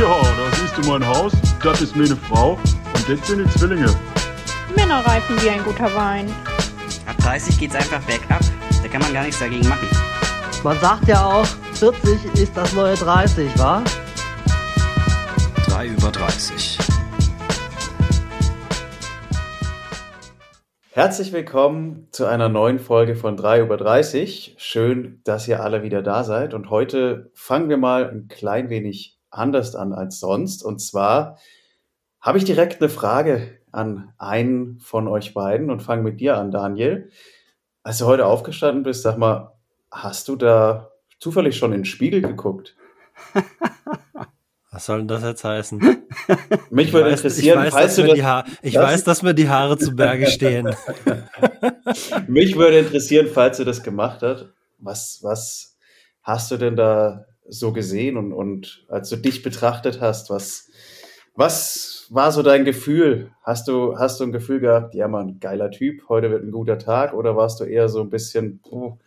Ja, da siehst du mein Haus, das ist meine Frau und das sind die Zwillinge. Männer reifen wie ein guter Wein. Ab 30 geht's einfach bergab. Da kann man gar nichts dagegen machen. Man sagt ja auch, 40 ist das neue 30, wa? 3 über 30. Herzlich willkommen zu einer neuen Folge von 3 über 30. Schön, dass ihr alle wieder da seid. Und heute fangen wir mal ein klein wenig anders an als sonst. Und zwar habe ich direkt eine Frage an einen von euch beiden und fange mit dir an, Daniel. Als du heute aufgestanden bist, sag mal, hast du da zufällig schon in den Spiegel geguckt? Was soll denn das jetzt heißen? Mich Ich würde weiß, interessieren, ich weiß, falls dass du das, die Haare, ich das- weiß, dass mir die Haare zu Berge stehen. mich würde interessieren, falls du das gemacht hast, was, was hast du denn da so gesehen und, und als du dich betrachtet hast, was, was war so dein Gefühl? Hast du, hast du ein Gefühl gehabt, ja man, geiler Typ, heute wird ein guter Tag oder warst du eher so ein bisschen, puh,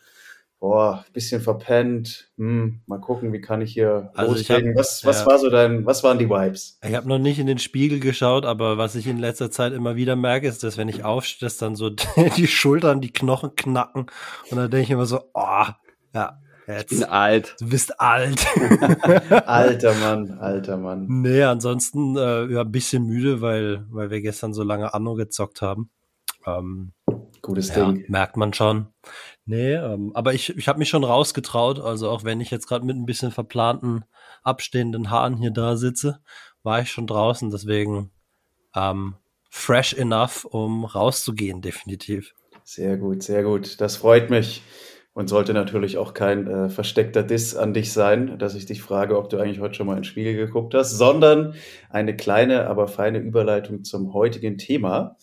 boah, bisschen verpennt, hm, mal gucken, wie kann ich hier Also ich hab- was, was ja. war so dein, was waren die Vibes? Ich habe noch nicht in den Spiegel geschaut, aber was ich in letzter Zeit immer wieder merke, ist, dass wenn ich aufstehe, dass dann so die Schultern, die Knochen knacken und dann denke ich immer so, oh, ja, jetzt, alt. du bist alt. Alter Mann, alter Mann. nee, ansonsten äh, ja, ein bisschen müde, weil, weil wir gestern so lange Anno gezockt haben. Ähm, Gutes Ja, Ding. merkt man schon. Nee, ähm, aber ich, ich habe mich schon rausgetraut. Also auch wenn ich jetzt gerade mit ein bisschen verplanten, abstehenden Haaren hier da sitze, war ich schon draußen. Deswegen ähm, fresh enough, um rauszugehen, definitiv. Sehr gut, sehr gut. Das freut mich und sollte natürlich auch kein äh, versteckter Diss an dich sein, dass ich dich frage, ob du eigentlich heute schon mal in den Spiegel geguckt hast, sondern eine kleine, aber feine Überleitung zum heutigen Thema,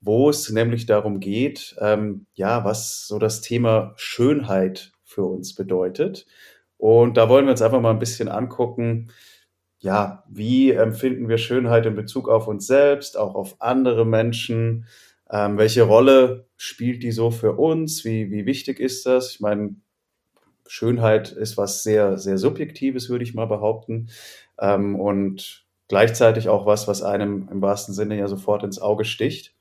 wo es nämlich darum geht, ähm, ja, was so das Thema Schönheit für uns bedeutet. Und da wollen wir uns einfach mal ein bisschen angucken, ja, wie empfinden wir Schönheit in Bezug auf uns selbst, auch auf andere Menschen? Ähm, welche Rolle spielt die so für uns? Wie, wie wichtig ist das? Ich meine, Schönheit ist was sehr, sehr Subjektives, würde ich mal behaupten. Ähm, und gleichzeitig auch was, was einem im wahrsten Sinne ja sofort ins Auge sticht.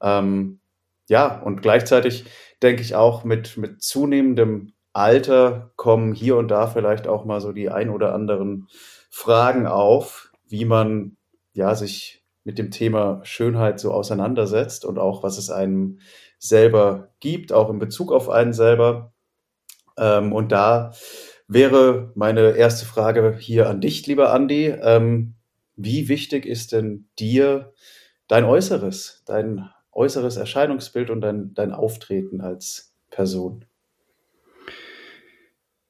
Ähm, ja, und gleichzeitig denke ich auch mit, mit zunehmendem Alter kommen hier und da vielleicht auch mal so die ein oder anderen Fragen auf, wie man ja sich mit dem Thema Schönheit so auseinandersetzt und auch was es einem selber gibt, auch in Bezug auf einen selber. Ähm, und da wäre meine erste Frage hier an dich, lieber Andi. Ähm, wie wichtig ist denn dir dein Äußeres, dein äußeres Erscheinungsbild und dein, dein Auftreten als Person?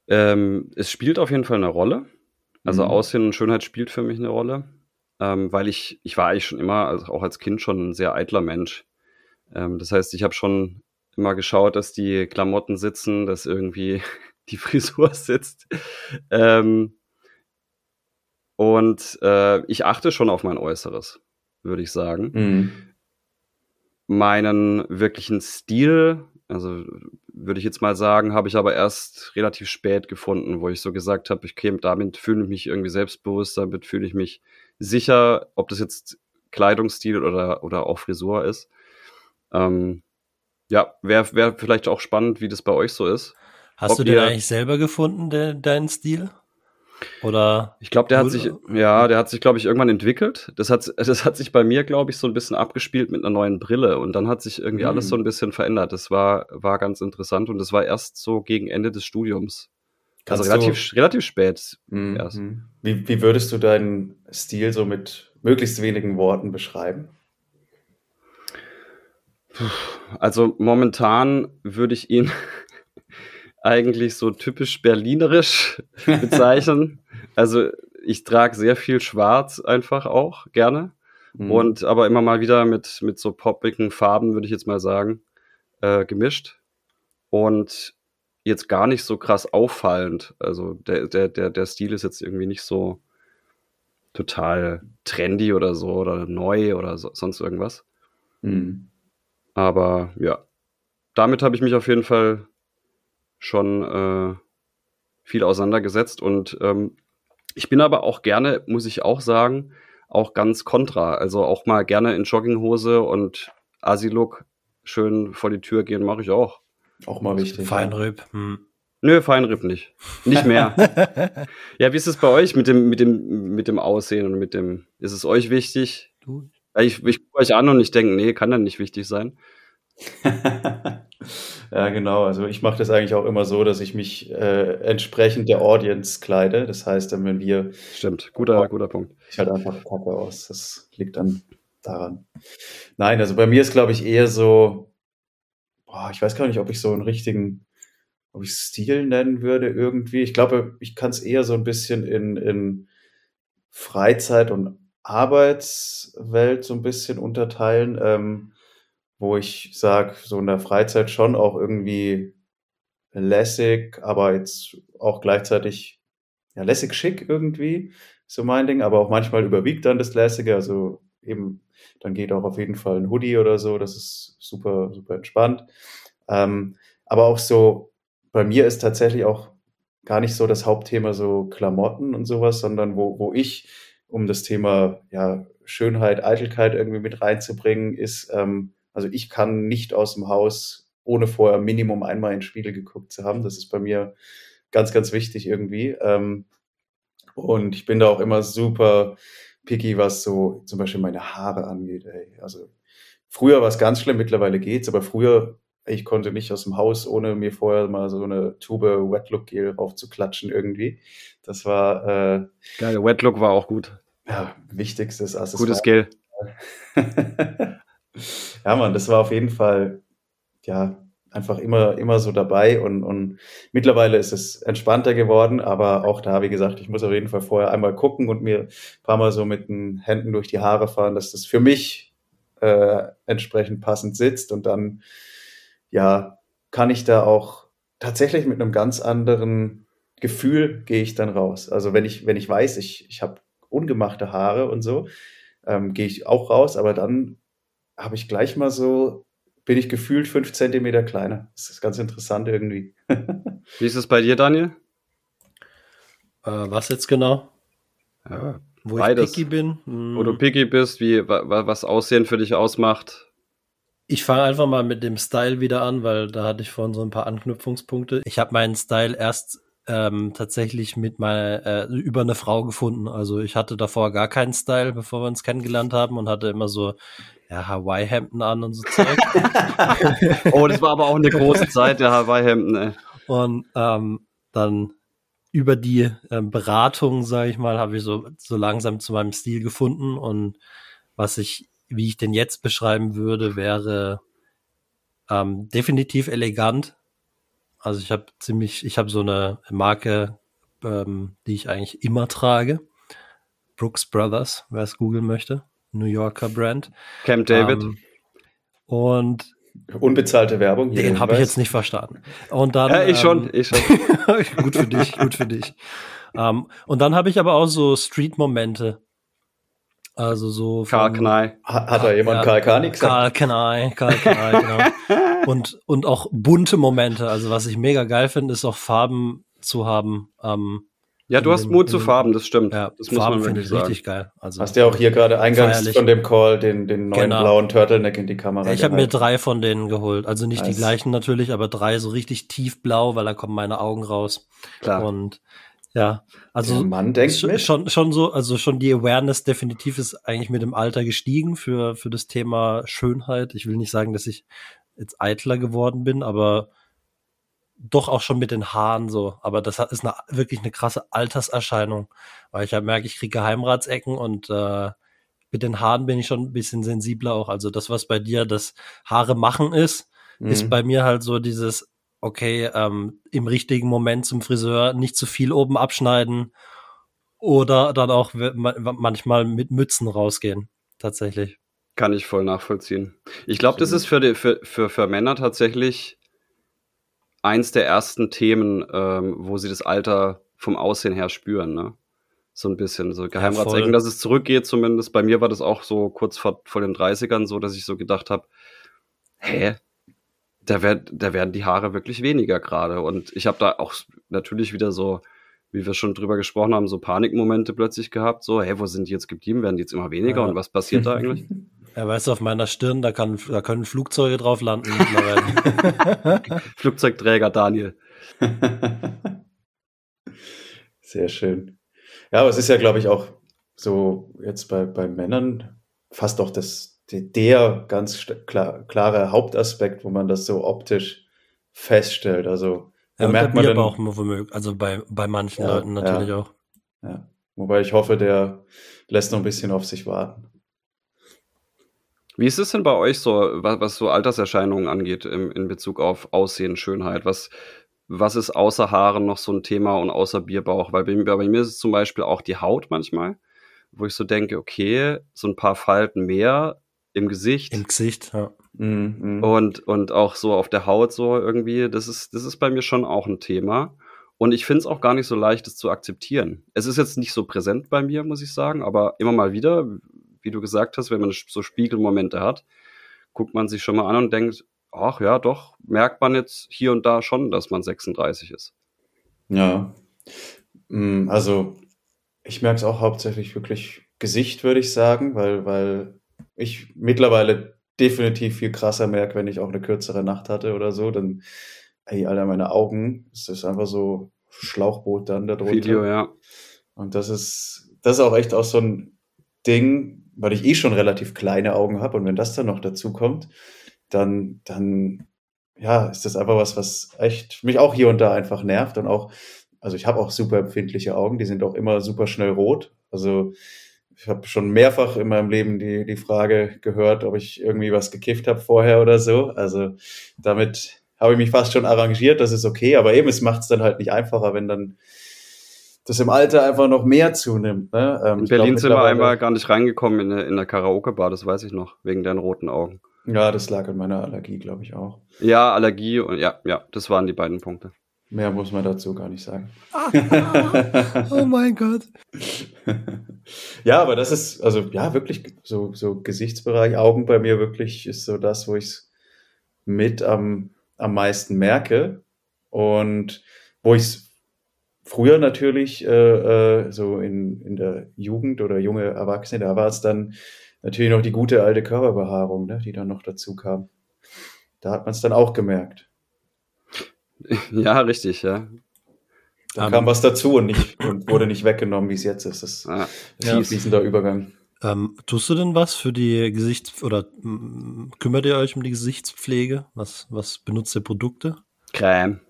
Ähm, es spielt auf jeden Fall eine Rolle. Also Mhm. Aussehen und Schönheit spielt für mich eine Rolle, ähm, weil ich, ich war eigentlich schon immer, also auch als Kind schon ein sehr eitler Mensch. Ähm, das heißt, ich habe schon immer geschaut, dass die Klamotten sitzen, dass irgendwie die Frisur sitzt. Ähm, und äh, ich achte schon auf mein Äußeres, würde ich sagen. Mhm. Meinen wirklichen Stil, also würde ich jetzt mal sagen, habe ich aber erst relativ spät gefunden, wo ich so gesagt habe, ich okay, damit fühle ich mich irgendwie selbstbewusst, damit fühle ich mich sicher, ob das jetzt Kleidungsstil oder, oder auch Frisur ist. Ähm, ja, wäre wär vielleicht auch spannend, wie das bei euch so ist. Hast Ob du den ihr- eigentlich selber gefunden, de, deinen Stil? Oder Ich glaube, der hat sich, ja, der hat sich, glaube ich, irgendwann entwickelt. Das hat, das hat sich bei mir, glaube ich, so ein bisschen abgespielt mit einer neuen Brille und dann hat sich irgendwie Mhm. alles so ein bisschen verändert. Das war, war ganz interessant und das war erst so gegen Ende des Studiums. Kannst also relativ, du- relativ spät. Mhm. erst. Wie, wie würdest du deinen Stil so mit möglichst wenigen Worten beschreiben? Also momentan würde ich ihn eigentlich so typisch berlinerisch bezeichnen. also ich trage sehr viel Schwarz einfach auch gerne. Mhm. Und aber immer mal wieder mit, mit so poppigen Farben, würde ich jetzt mal sagen, äh, gemischt. Und jetzt gar nicht so krass auffallend. Also der, der, der, der Stil ist jetzt irgendwie nicht so total trendy oder so oder neu oder so, sonst irgendwas. Mhm. Aber ja, damit habe ich mich auf jeden Fall schon äh, viel auseinandergesetzt und ähm, Ich bin aber auch gerne, muss ich auch sagen, auch ganz kontra. Also auch mal gerne in Jogginghose und Asi-Look schön vor die Tür gehen, mache ich auch. Auch mal wichtig. Feinrüb. Hm. Nö, Feinripp nicht. Nicht mehr. ja, wie ist es bei euch mit dem, mit dem, mit dem Aussehen und mit dem, ist es euch wichtig? Du? Ich, ich gucke euch an und ich denke, nee, kann dann nicht wichtig sein. ja, genau. Also ich mache das eigentlich auch immer so, dass ich mich äh, entsprechend der Audience kleide. Das heißt, dann, wenn wir. Stimmt, guter, guter Punkt. Ich halt einfach kacke aus. Das liegt dann daran. Nein, also bei mir ist, glaube ich, eher so, boah, ich weiß gar nicht, ob ich so einen richtigen ob ich Stil nennen würde irgendwie. Ich glaube, ich kann es eher so ein bisschen in, in Freizeit und Arbeitswelt so ein bisschen unterteilen, ähm, wo ich sage, so in der Freizeit schon auch irgendwie lässig, aber jetzt auch gleichzeitig ja, lässig schick irgendwie, so mein Ding, aber auch manchmal überwiegt dann das Lässige, also eben, dann geht auch auf jeden Fall ein Hoodie oder so, das ist super, super entspannt. Ähm, aber auch so bei mir ist tatsächlich auch gar nicht so das Hauptthema so Klamotten und sowas, sondern wo, wo ich, um das Thema ja, Schönheit, Eitelkeit irgendwie mit reinzubringen, ist, ähm, also ich kann nicht aus dem Haus, ohne vorher Minimum einmal in den Spiegel geguckt zu haben. Das ist bei mir ganz, ganz wichtig irgendwie. Ähm, und ich bin da auch immer super picky, was so zum Beispiel meine Haare angeht. Ey. Also früher war es ganz schlimm, mittlerweile geht's, aber früher ich konnte nicht aus dem Haus, ohne mir vorher mal so eine Tube Wet Look Gel raufzuklatschen irgendwie. Das war äh, geil. Wet Look war auch gut. Ja, wichtigstes Accessoire. Gutes Gel. ja, man, das war auf jeden Fall ja einfach immer immer so dabei und und mittlerweile ist es entspannter geworden, aber auch da, wie gesagt, ich muss auf jeden Fall vorher einmal gucken und mir ein paar Mal so mit den Händen durch die Haare fahren, dass das für mich äh, entsprechend passend sitzt und dann ja, kann ich da auch tatsächlich mit einem ganz anderen Gefühl gehe ich dann raus. Also wenn ich, wenn ich weiß, ich, ich habe ungemachte Haare und so, ähm, gehe ich auch raus, aber dann habe ich gleich mal so, bin ich gefühlt fünf Zentimeter kleiner. Das ist ganz interessant irgendwie. Wie ist es bei dir, Daniel? Äh, was jetzt genau? Ja, Wo beides. ich picky bin? Hm. Wo du picky bist, wie, wa, was Aussehen für dich ausmacht. Ich fange einfach mal mit dem Style wieder an, weil da hatte ich vorhin so ein paar Anknüpfungspunkte. Ich habe meinen Style erst ähm, tatsächlich mit meiner äh, über eine Frau gefunden. Also ich hatte davor gar keinen Style, bevor wir uns kennengelernt haben und hatte immer so ja, Hawaii-Hemden an und so Zeug. oh, das war aber auch eine große Zeit der Hawaii-Hemden. Und ähm, dann über die ähm, Beratung, sage ich mal, habe ich so so langsam zu meinem Stil gefunden und was ich wie ich den jetzt beschreiben würde, wäre ähm, definitiv elegant. Also ich habe ziemlich, ich habe so eine Marke, ähm, die ich eigentlich immer trage. Brooks Brothers, wer es googeln möchte. New Yorker Brand. Camp David. Ähm, und Unbezahlte Werbung. Den habe ich jetzt nicht verstanden. Und dann, ja, ich schon, ähm, ich schon. gut für dich, gut für dich. Um, ähm, und dann habe ich aber auch so Street-Momente. Also so. Karl Knei. Hat, da jemand ja, Karl Knei gesagt? Karl Knei, Karl Knei, genau. und, und auch bunte Momente. Also was ich mega geil finde, ist auch Farben zu haben. Ähm, ja, du hast Mut zu Farben, das stimmt. Ja, das muss Farben finde ich sagen. richtig geil. Also hast ja auch hier gerade eingangs feierlich. von dem Call den, den neuen genau. blauen Turtleneck in die Kamera Ich habe mir drei von denen geholt. Also nicht nice. die gleichen natürlich, aber drei so richtig tiefblau, weil da kommen meine Augen raus. Klar. Und ja, also Der Mann denkt schon, schon, schon so, also schon die Awareness definitiv ist eigentlich mit dem Alter gestiegen für, für das Thema Schönheit. Ich will nicht sagen, dass ich jetzt eitler geworden bin, aber doch auch schon mit den Haaren so. Aber das ist eine, wirklich eine krasse Alterserscheinung, weil ich halt merke, ich kriege Geheimratsecken und äh, mit den Haaren bin ich schon ein bisschen sensibler auch. Also das, was bei dir das Haare machen ist, mhm. ist bei mir halt so dieses okay, ähm, im richtigen Moment zum Friseur nicht zu viel oben abschneiden oder dann auch manchmal mit Mützen rausgehen, tatsächlich. Kann ich voll nachvollziehen. Ich glaube, das ist für, die, für, für, für Männer tatsächlich eins der ersten Themen, ähm, wo sie das Alter vom Aussehen her spüren, ne? So ein bisschen, so Geheimratsecken, ja, dass es zurückgeht zumindest. Bei mir war das auch so kurz vor, vor den 30ern so, dass ich so gedacht habe, hä, da, werd, da werden die Haare wirklich weniger gerade. Und ich habe da auch natürlich wieder so wie wir schon drüber gesprochen haben, so Panikmomente plötzlich gehabt, so, hey, wo sind die jetzt geblieben? Werden die jetzt immer weniger Ja. und was passiert da eigentlich? Ja, weißt du, auf meiner Stirn, da, kann, da können Flugzeuge drauf landen mittlerweile. Flugzeugträger Daniel. Sehr schön. Ja, aber es ist ja, glaube ich, auch so jetzt bei, bei Männern fast auch das, der, ganz klar, klare Hauptaspekt, wo man das so optisch feststellt. Also, ja, merkt bei man mir denn, aber auch immer womöglich, also bei, bei manchen Ja, Leuten natürlich ja. auch. ja, wobei ich hoffe, der lässt noch ein bisschen auf sich warten. Wie ist es denn bei euch so, was, was so Alterserscheinungen angeht im, in Bezug auf Aussehen, Schönheit? Was, was ist außer Haaren noch so ein Thema und außer Bierbauch? Weil bei, mir- bei mir ist es zum Beispiel auch die Haut manchmal, wo ich so denke, okay, so ein paar Falten mehr im Gesicht Im Gesicht, ja. Mhm, mhm. und, und auch so auf der Haut so irgendwie, das ist, das ist bei mir schon auch ein Thema. Und ich finde es auch gar nicht so leicht, das zu akzeptieren. Es ist jetzt nicht so präsent bei mir, muss ich sagen, aber immer mal wieder, wie du gesagt hast, wenn man so Spiegelmomente hat, guckt man sich schon mal an und denkt, ach ja, doch, merkt man jetzt hier und da schon, dass man 36 ist. Ja. Mm, Also, ich merke es auch hauptsächlich wirklich Gesicht, würde ich sagen, weil, weil ich mittlerweile definitiv viel krasser merke, wenn ich auch eine kürzere Nacht hatte oder so, dann, ey, Alter, meine Augen, es ist einfach so Schlauchboot dann darunter. Video, ja. Und das ist, das ist auch echt auch so ein Ding, weil ich eh schon relativ kleine Augen habe und wenn das dann noch dazu kommt, dann, dann, ja, ist das einfach was, was echt mich auch hier und da einfach nervt und auch, also ich habe auch super empfindliche Augen, die sind auch immer super schnell rot. Also ich habe schon mehrfach in meinem Leben die, die Frage gehört, ob ich irgendwie was gekifft habe vorher oder so. Also damit habe ich mich fast schon arrangiert, das ist okay, aber eben, es macht es dann halt nicht einfacher, wenn dann das im Alter einfach noch mehr zunimmt. Ne? Ähm, In ich glaub, Berlin sind wir einmal gar nicht reingekommen in, eine- in der Karaoke-Bar, das weiß ich noch, wegen deinen roten Augen. Ja, das lag an meiner Allergie, glaube ich auch. Ja, Allergie und ja, ja, das waren die beiden Punkte. Mehr muss man dazu gar nicht sagen. oh mein Gott. ja, aber das ist, also ja, wirklich so, so Gesichtsbereich, Augen bei mir wirklich ist so das, wo ich es mit am, am meisten merke. Und wo ich es früher natürlich äh, äh, so in, in der Jugend oder junge Erwachsene, da war es dann natürlich noch die gute alte Körperbehaarung, ne, die dann noch dazu kam. Da hat man es dann auch gemerkt. Ja, richtig, ja. Da Ähm, kam was dazu und, nicht, und wurde nicht weggenommen, wie es jetzt ist. Das ist Ah, Ja. ein fließender Übergang. Ähm, tust du denn was für die Gesichts- oder mm, kümmert ihr euch um die Gesichtspflege? Was, was benutzt ihr Produkte? Creme.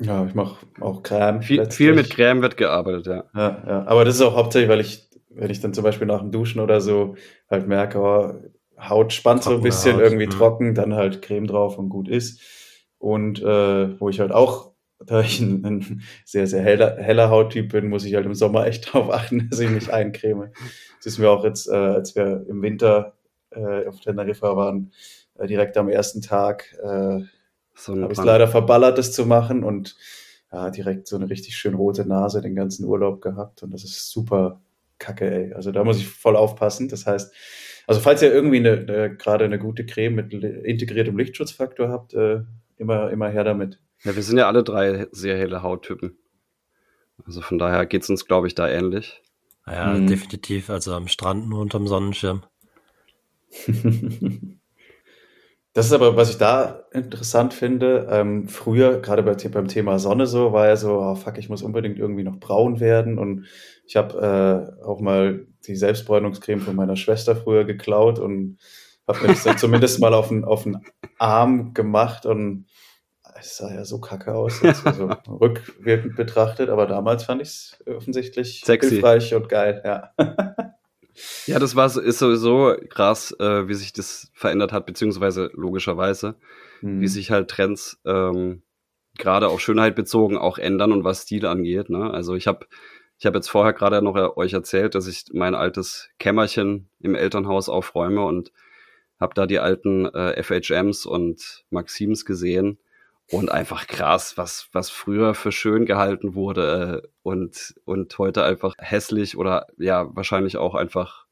Ja, ich mache auch Creme. Viel, viel mit Creme wird gearbeitet, ja. Ja, ja. Aber das ist auch hauptsächlich, weil ich, wenn ich dann zum Beispiel nach dem Duschen oder so halt merke, oh, Haut spannt so ein Trockene bisschen Haut, irgendwie mhm. trocken, dann halt Creme drauf und gut ist. Und äh, wo ich halt auch, da ich ein, ein sehr, sehr heller, heller Hauttyp bin, muss ich halt im Sommer echt darauf achten, dass ich mich eincreme. Das ist mir auch jetzt, äh, als wir im Winter äh, auf Teneriffa waren, äh, direkt am ersten Tag äh, So habe ich leider verballert, das zu machen und ja, direkt so eine richtig schön rote Nase den ganzen Urlaub gehabt und das ist super kacke, ey. Also da muss ich voll aufpassen. Das heißt, also falls ihr irgendwie eine, eine, gerade eine gute Creme mit integriertem Lichtschutzfaktor habt, äh, immer, immer her damit. Ja, wir sind ja alle drei sehr helle Hauttypen. Also von daher geht's uns, glaube ich, da ähnlich. Ja, Mhm. definitiv. Also am Strand nur unterm Sonnenschirm. Das ist aber, was ich da interessant finde, ähm, früher, gerade bei, beim Thema Sonne so, war ja so, oh fuck, ich muss unbedingt irgendwie noch braun werden. Und ich habe äh, auch mal die Selbstbräunungscreme von meiner Schwester früher geklaut und habe mir das dann zumindest mal auf den, auf den Arm gemacht und es sah ja so kacke aus, jetzt so rückwirkend betrachtet, aber damals fand ich es offensichtlich Sexy. hilfreich und geil, ja. Ja, das war so- ist sowieso krass, äh, wie sich das verändert hat, beziehungsweise logischerweise, Hm. wie sich halt Trends ähm, gerade auf Schönheit bezogen auch ändern und was Stil angeht. Ne? Also ich habe ich hab jetzt vorher gerade noch äh, euch erzählt, dass ich mein altes Kämmerchen im Elternhaus aufräume und habe da die alten äh, FHMs und Maxims gesehen und einfach krass, was, was früher für schön gehalten wurde äh, und, und heute einfach hässlich oder ja, wahrscheinlich auch einfach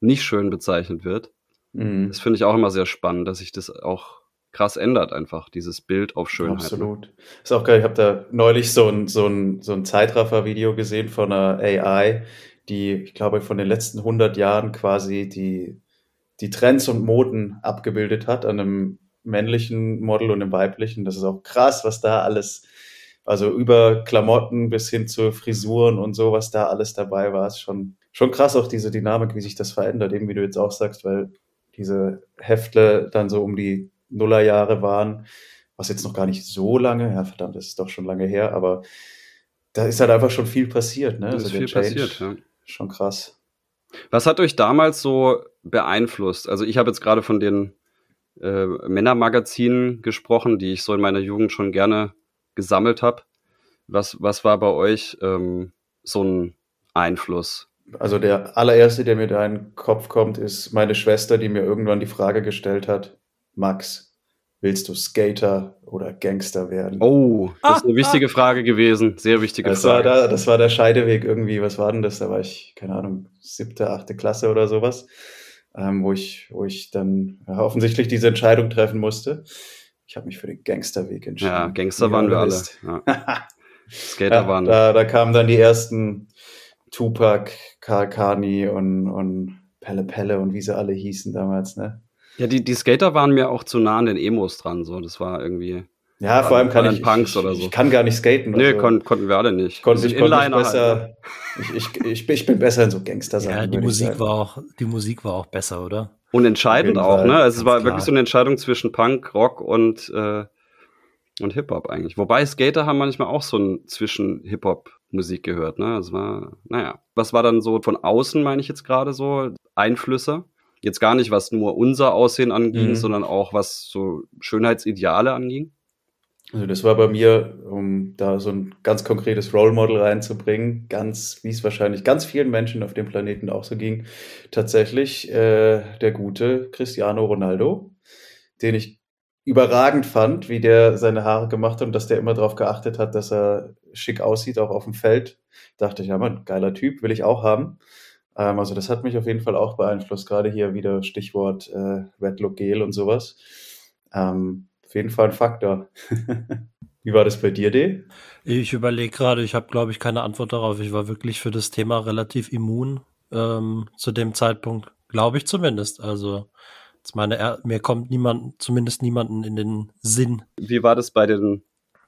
nicht schön bezeichnet wird. Mhm. Das finde ich auch immer sehr spannend, dass sich das auch krass ändert, einfach dieses Bild auf Schönheit. Absolut. Ist auch geil. Ich habe da neulich so ein, so ein, so ein Zeitraffer-Video gesehen von einer AI, die, ich glaube, von den letzten 100 Jahren quasi die, die Trends und Moden abgebildet hat an einem männlichen Model und einem weiblichen. Das ist auch krass, was da alles, also über Klamotten bis hin zu Frisuren und so, was da alles dabei war. Ist schon, schon krass auch diese Dynamik, wie sich das verändert, eben wie du jetzt auch sagst, weil diese Heftle dann so um die Nullerjahre waren, was jetzt noch gar nicht so lange, ja verdammt, das ist doch schon lange her, aber da ist halt einfach schon viel passiert, ne? Da ist also viel passiert, ja. Schon krass. Was hat euch damals so beeinflusst? Also ich habe jetzt gerade von den äh, Männermagazinen gesprochen, die ich so in meiner Jugend schon gerne gesammelt habe. Was, was war bei euch ähm, so ein Einfluss? Also der allererste, der mir da in den Kopf kommt, ist meine Schwester, die mir irgendwann die Frage gestellt hat, Max, willst du Skater oder Gangster werden? Oh, das ist eine wichtige Frage gewesen. Sehr wichtige Das war, Frage. da, das war der Scheideweg irgendwie. Was war denn das? Da war ich, keine Ahnung, siebte, achte Klasse oder sowas, ähm, wo, ich, wo ich dann ja, offensichtlich diese Entscheidung treffen musste. Ich habe mich für den Gangsterweg entschieden. Ja, Gangster waren wir alle. Ja. Skater waren. da, da kamen dann die ersten Tupac, Karl Kani und, und Pelle Pelle und wie sie alle hießen damals, ne? Ja, die, die Skater waren mir auch zu nah an den Emos dran. So, das war irgendwie. Ja, vor allem kann ich, Punks ich, oder ich, so. ich kann gar nicht skaten. Nee, also kon konnten wir alle nicht. ich konnte, Wir ich konnte Inliner besser, halt, ne? ich, ich, ich, bin- ich besser in so Gangster-Sachen. Ja, die ich Musik war auch, die Musik war auch besser, oder? Und entscheidend auch, Fall, ne? Also es war klar. wirklich so eine Entscheidung zwischen Punk, Rock und, äh, und Hip-Hop eigentlich. Wobei Skater haben manchmal auch so ein zwischen Hip-Hop-Musik gehört, ne? Es war, naja. Was war dann so von außen, meine ich jetzt gerade so, Einflüsse? Jetzt gar nicht, was nur unser Aussehen anging, Mhm. sondern auch was so Schönheitsideale anging. Also das war bei mir, um da so ein ganz konkretes Role Model reinzubringen, ganz, wie es wahrscheinlich ganz vielen Menschen auf dem Planeten auch so ging, tatsächlich äh, der gute Cristiano Ronaldo, den ich überragend fand, wie der seine Haare gemacht hat und dass der immer darauf geachtet hat, dass er schick aussieht, auch auf dem Feld. Dachte ich, ja man, geiler Typ, will ich auch haben. Ähm, also das hat mich auf jeden Fall auch beeinflusst, gerade hier wieder Stichwort äh, Red Look Gel und sowas. Ähm, auf jeden Fall ein Faktor. Wie war das bei dir, D? Ich überlege gerade, ich habe, glaube ich, keine Antwort darauf. Ich war wirklich für das Thema relativ immun ähm, zu dem Zeitpunkt, glaube ich zumindest. Also jetzt meine, er- mir kommt niemand, zumindest niemanden in den Sinn. Wie war das bei den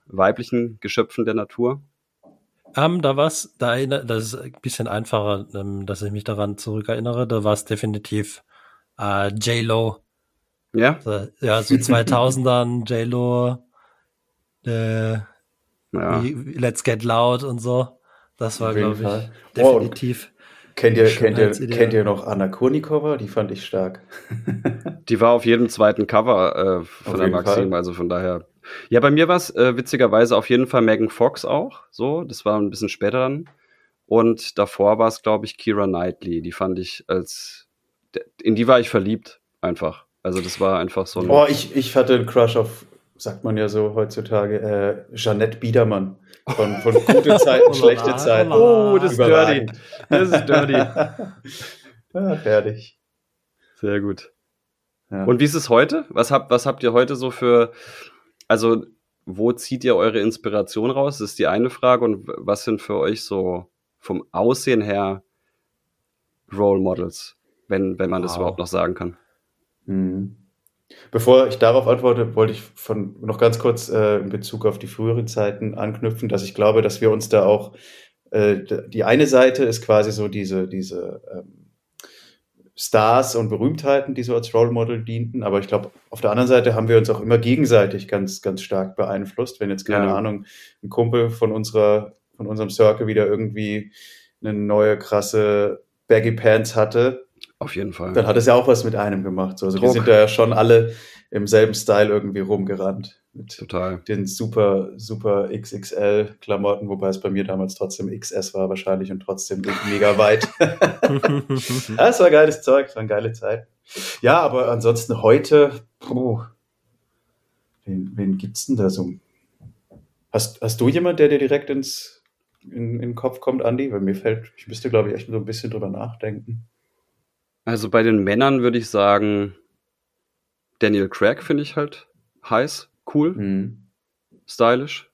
weiblichen Geschöpfen der Natur? Ähm, da war's, da erinnere, das ist ein bisschen einfacher, ähm, dass ich mich daran zurückerinnere. Da war es definitiv äh, J-Lo. Ja? So, Ja, so 2000ern J-Lo, äh, Ja. Let's Get Loud und so. Das war, glaube ich, Fall. Oh, definitiv. Kennt ihr, kennt ihr, kennt ihr noch Anna Kurnikova? Die fand ich stark. Die war auf jedem zweiten Cover äh, von Auf der Maxim, Fall. also von daher. Ja, bei mir war es äh, witzigerweise auf jeden Fall Megan Fox auch. So, das war ein bisschen später dann. Und davor war es, glaube ich, Kira Knightley. Die fand ich als. In die war ich verliebt, einfach. Also, das war einfach so ein. Oh, ich, ich hatte einen Crush auf, sagt man ja so heutzutage, äh, Jeanette Biedermann. Von, von gute Zeiten, schlechte Zeiten. oh das ist dirty. Das ist dirty. ah, fertig. Sehr gut. Ja. Und wie ist es heute? Was habt, was habt ihr heute so für, also wo zieht ihr eure Inspiration raus? Das ist die eine Frage. Und was sind für euch so vom Aussehen her Role Models, wenn, wenn man das Wow. überhaupt noch sagen kann? Mhm. Bevor ich darauf antworte, wollte ich von noch ganz kurz äh, in Bezug auf die früheren Zeiten anknüpfen, dass ich glaube, dass wir uns da auch äh, die eine Seite ist quasi so diese diese ähm, Stars und Berühmtheiten, die so als Role Model dienten, aber ich glaube, auf der anderen Seite haben wir uns auch immer gegenseitig ganz ganz stark beeinflusst. Wenn jetzt keine Ja. Ahnung ein Kumpel von unserer von unserem Circle wieder irgendwie eine neue krasse Baggy Pants hatte, Auf jeden Fall. dann hat es ja auch was mit einem gemacht. So, also wir Druck. sind da ja schon alle im selben Style irgendwie rumgerannt. Mit Total. den super, super XXL Klamotten, wobei es bei mir damals trotzdem XS war wahrscheinlich und trotzdem mega weit. ja, es war geiles Zeug, es war eine geile Zeit. Ja, aber ansonsten heute, puh, wen, wen gibt's denn da so? Hast, hast du jemand, der dir direkt ins, in, in den Kopf kommt, Andi? Weil mir fällt, ich müsste, glaube ich, echt so ein bisschen drüber nachdenken. Also bei den Männern würde ich sagen, Daniel Craig finde ich halt heiß, cool, Mhm. stylisch.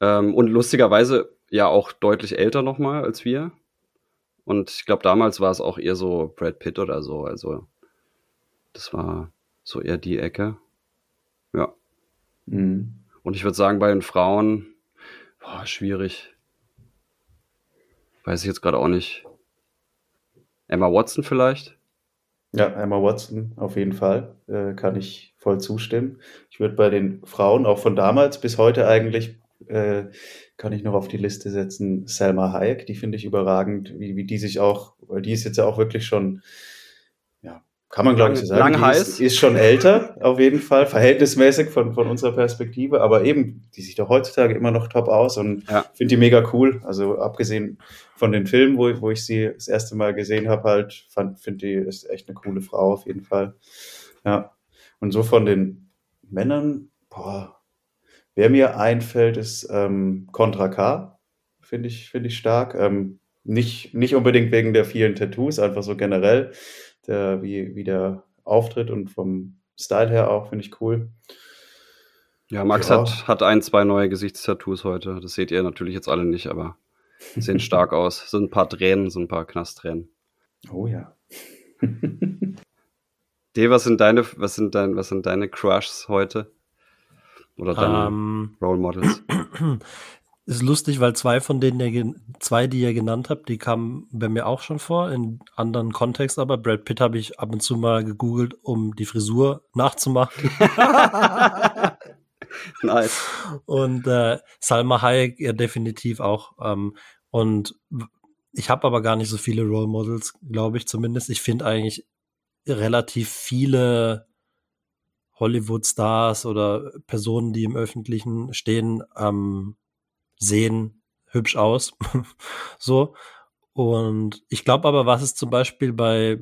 Ähm, und lustigerweise ja auch deutlich älter nochmal als wir. Und ich glaube, damals war es auch eher so Brad Pitt oder so. Also, das war so eher die Ecke. Ja. Mhm. Und ich würde sagen, bei den Frauen, boah, schwierig. Weiß ich jetzt gerade auch nicht. Emma Watson vielleicht? Ja, Emma Watson auf jeden Fall, äh, kann ich voll zustimmen. Ich würde bei den Frauen auch von damals bis heute eigentlich, äh, kann ich noch auf die Liste setzen, Selma Hayek, die finde ich überragend, wie, wie die sich auch, weil die ist jetzt ja auch wirklich schon, kann man glaube ich so sagen, Lang heiß. Ist, ist schon älter auf jeden Fall, verhältnismäßig von, von unserer Perspektive, aber eben, die sieht doch heutzutage immer noch top aus und Ja. finde die mega cool. Also abgesehen von den Filmen, wo, wo ich sie das erste Mal gesehen habe, halt, finde die ist echt eine coole Frau auf jeden Fall. Ja. Und so von den Männern, boah, wer mir einfällt, ist ähm, Contra K. Finde ich, finde ich stark. Ähm, nicht, nicht unbedingt wegen der vielen Tattoos, einfach so generell, der, wie, wie der auftritt und vom Style her auch, finde ich cool. Ja, Max Ja. Hat, hat ein, zwei neue Gesichtstattoos heute. Das seht ihr natürlich jetzt alle nicht, aber sehen stark aus. Sind ein paar Tränen, so ein paar Knasttränen. Oh ja. D, was sind deine, was sind dein, was sind deine Crushs heute? Oder deine Ähm, Role Models? ist lustig, weil zwei von denen, ihr zwei, die ihr genannt habt, die kamen bei mir auch schon vor, in anderen Kontext, aber Brad Pitt habe ich ab und zu mal gegoogelt, um die Frisur nachzumachen. nice. Und äh, Salma Hayek ja definitiv auch. Ähm, und ich habe aber gar nicht so viele Role Models, glaube ich zumindest. Ich finde eigentlich relativ viele Hollywood-Stars oder Personen, die im Öffentlichen stehen, ähm, sehen hübsch aus. so. Und ich glaube aber, was es zum Beispiel bei,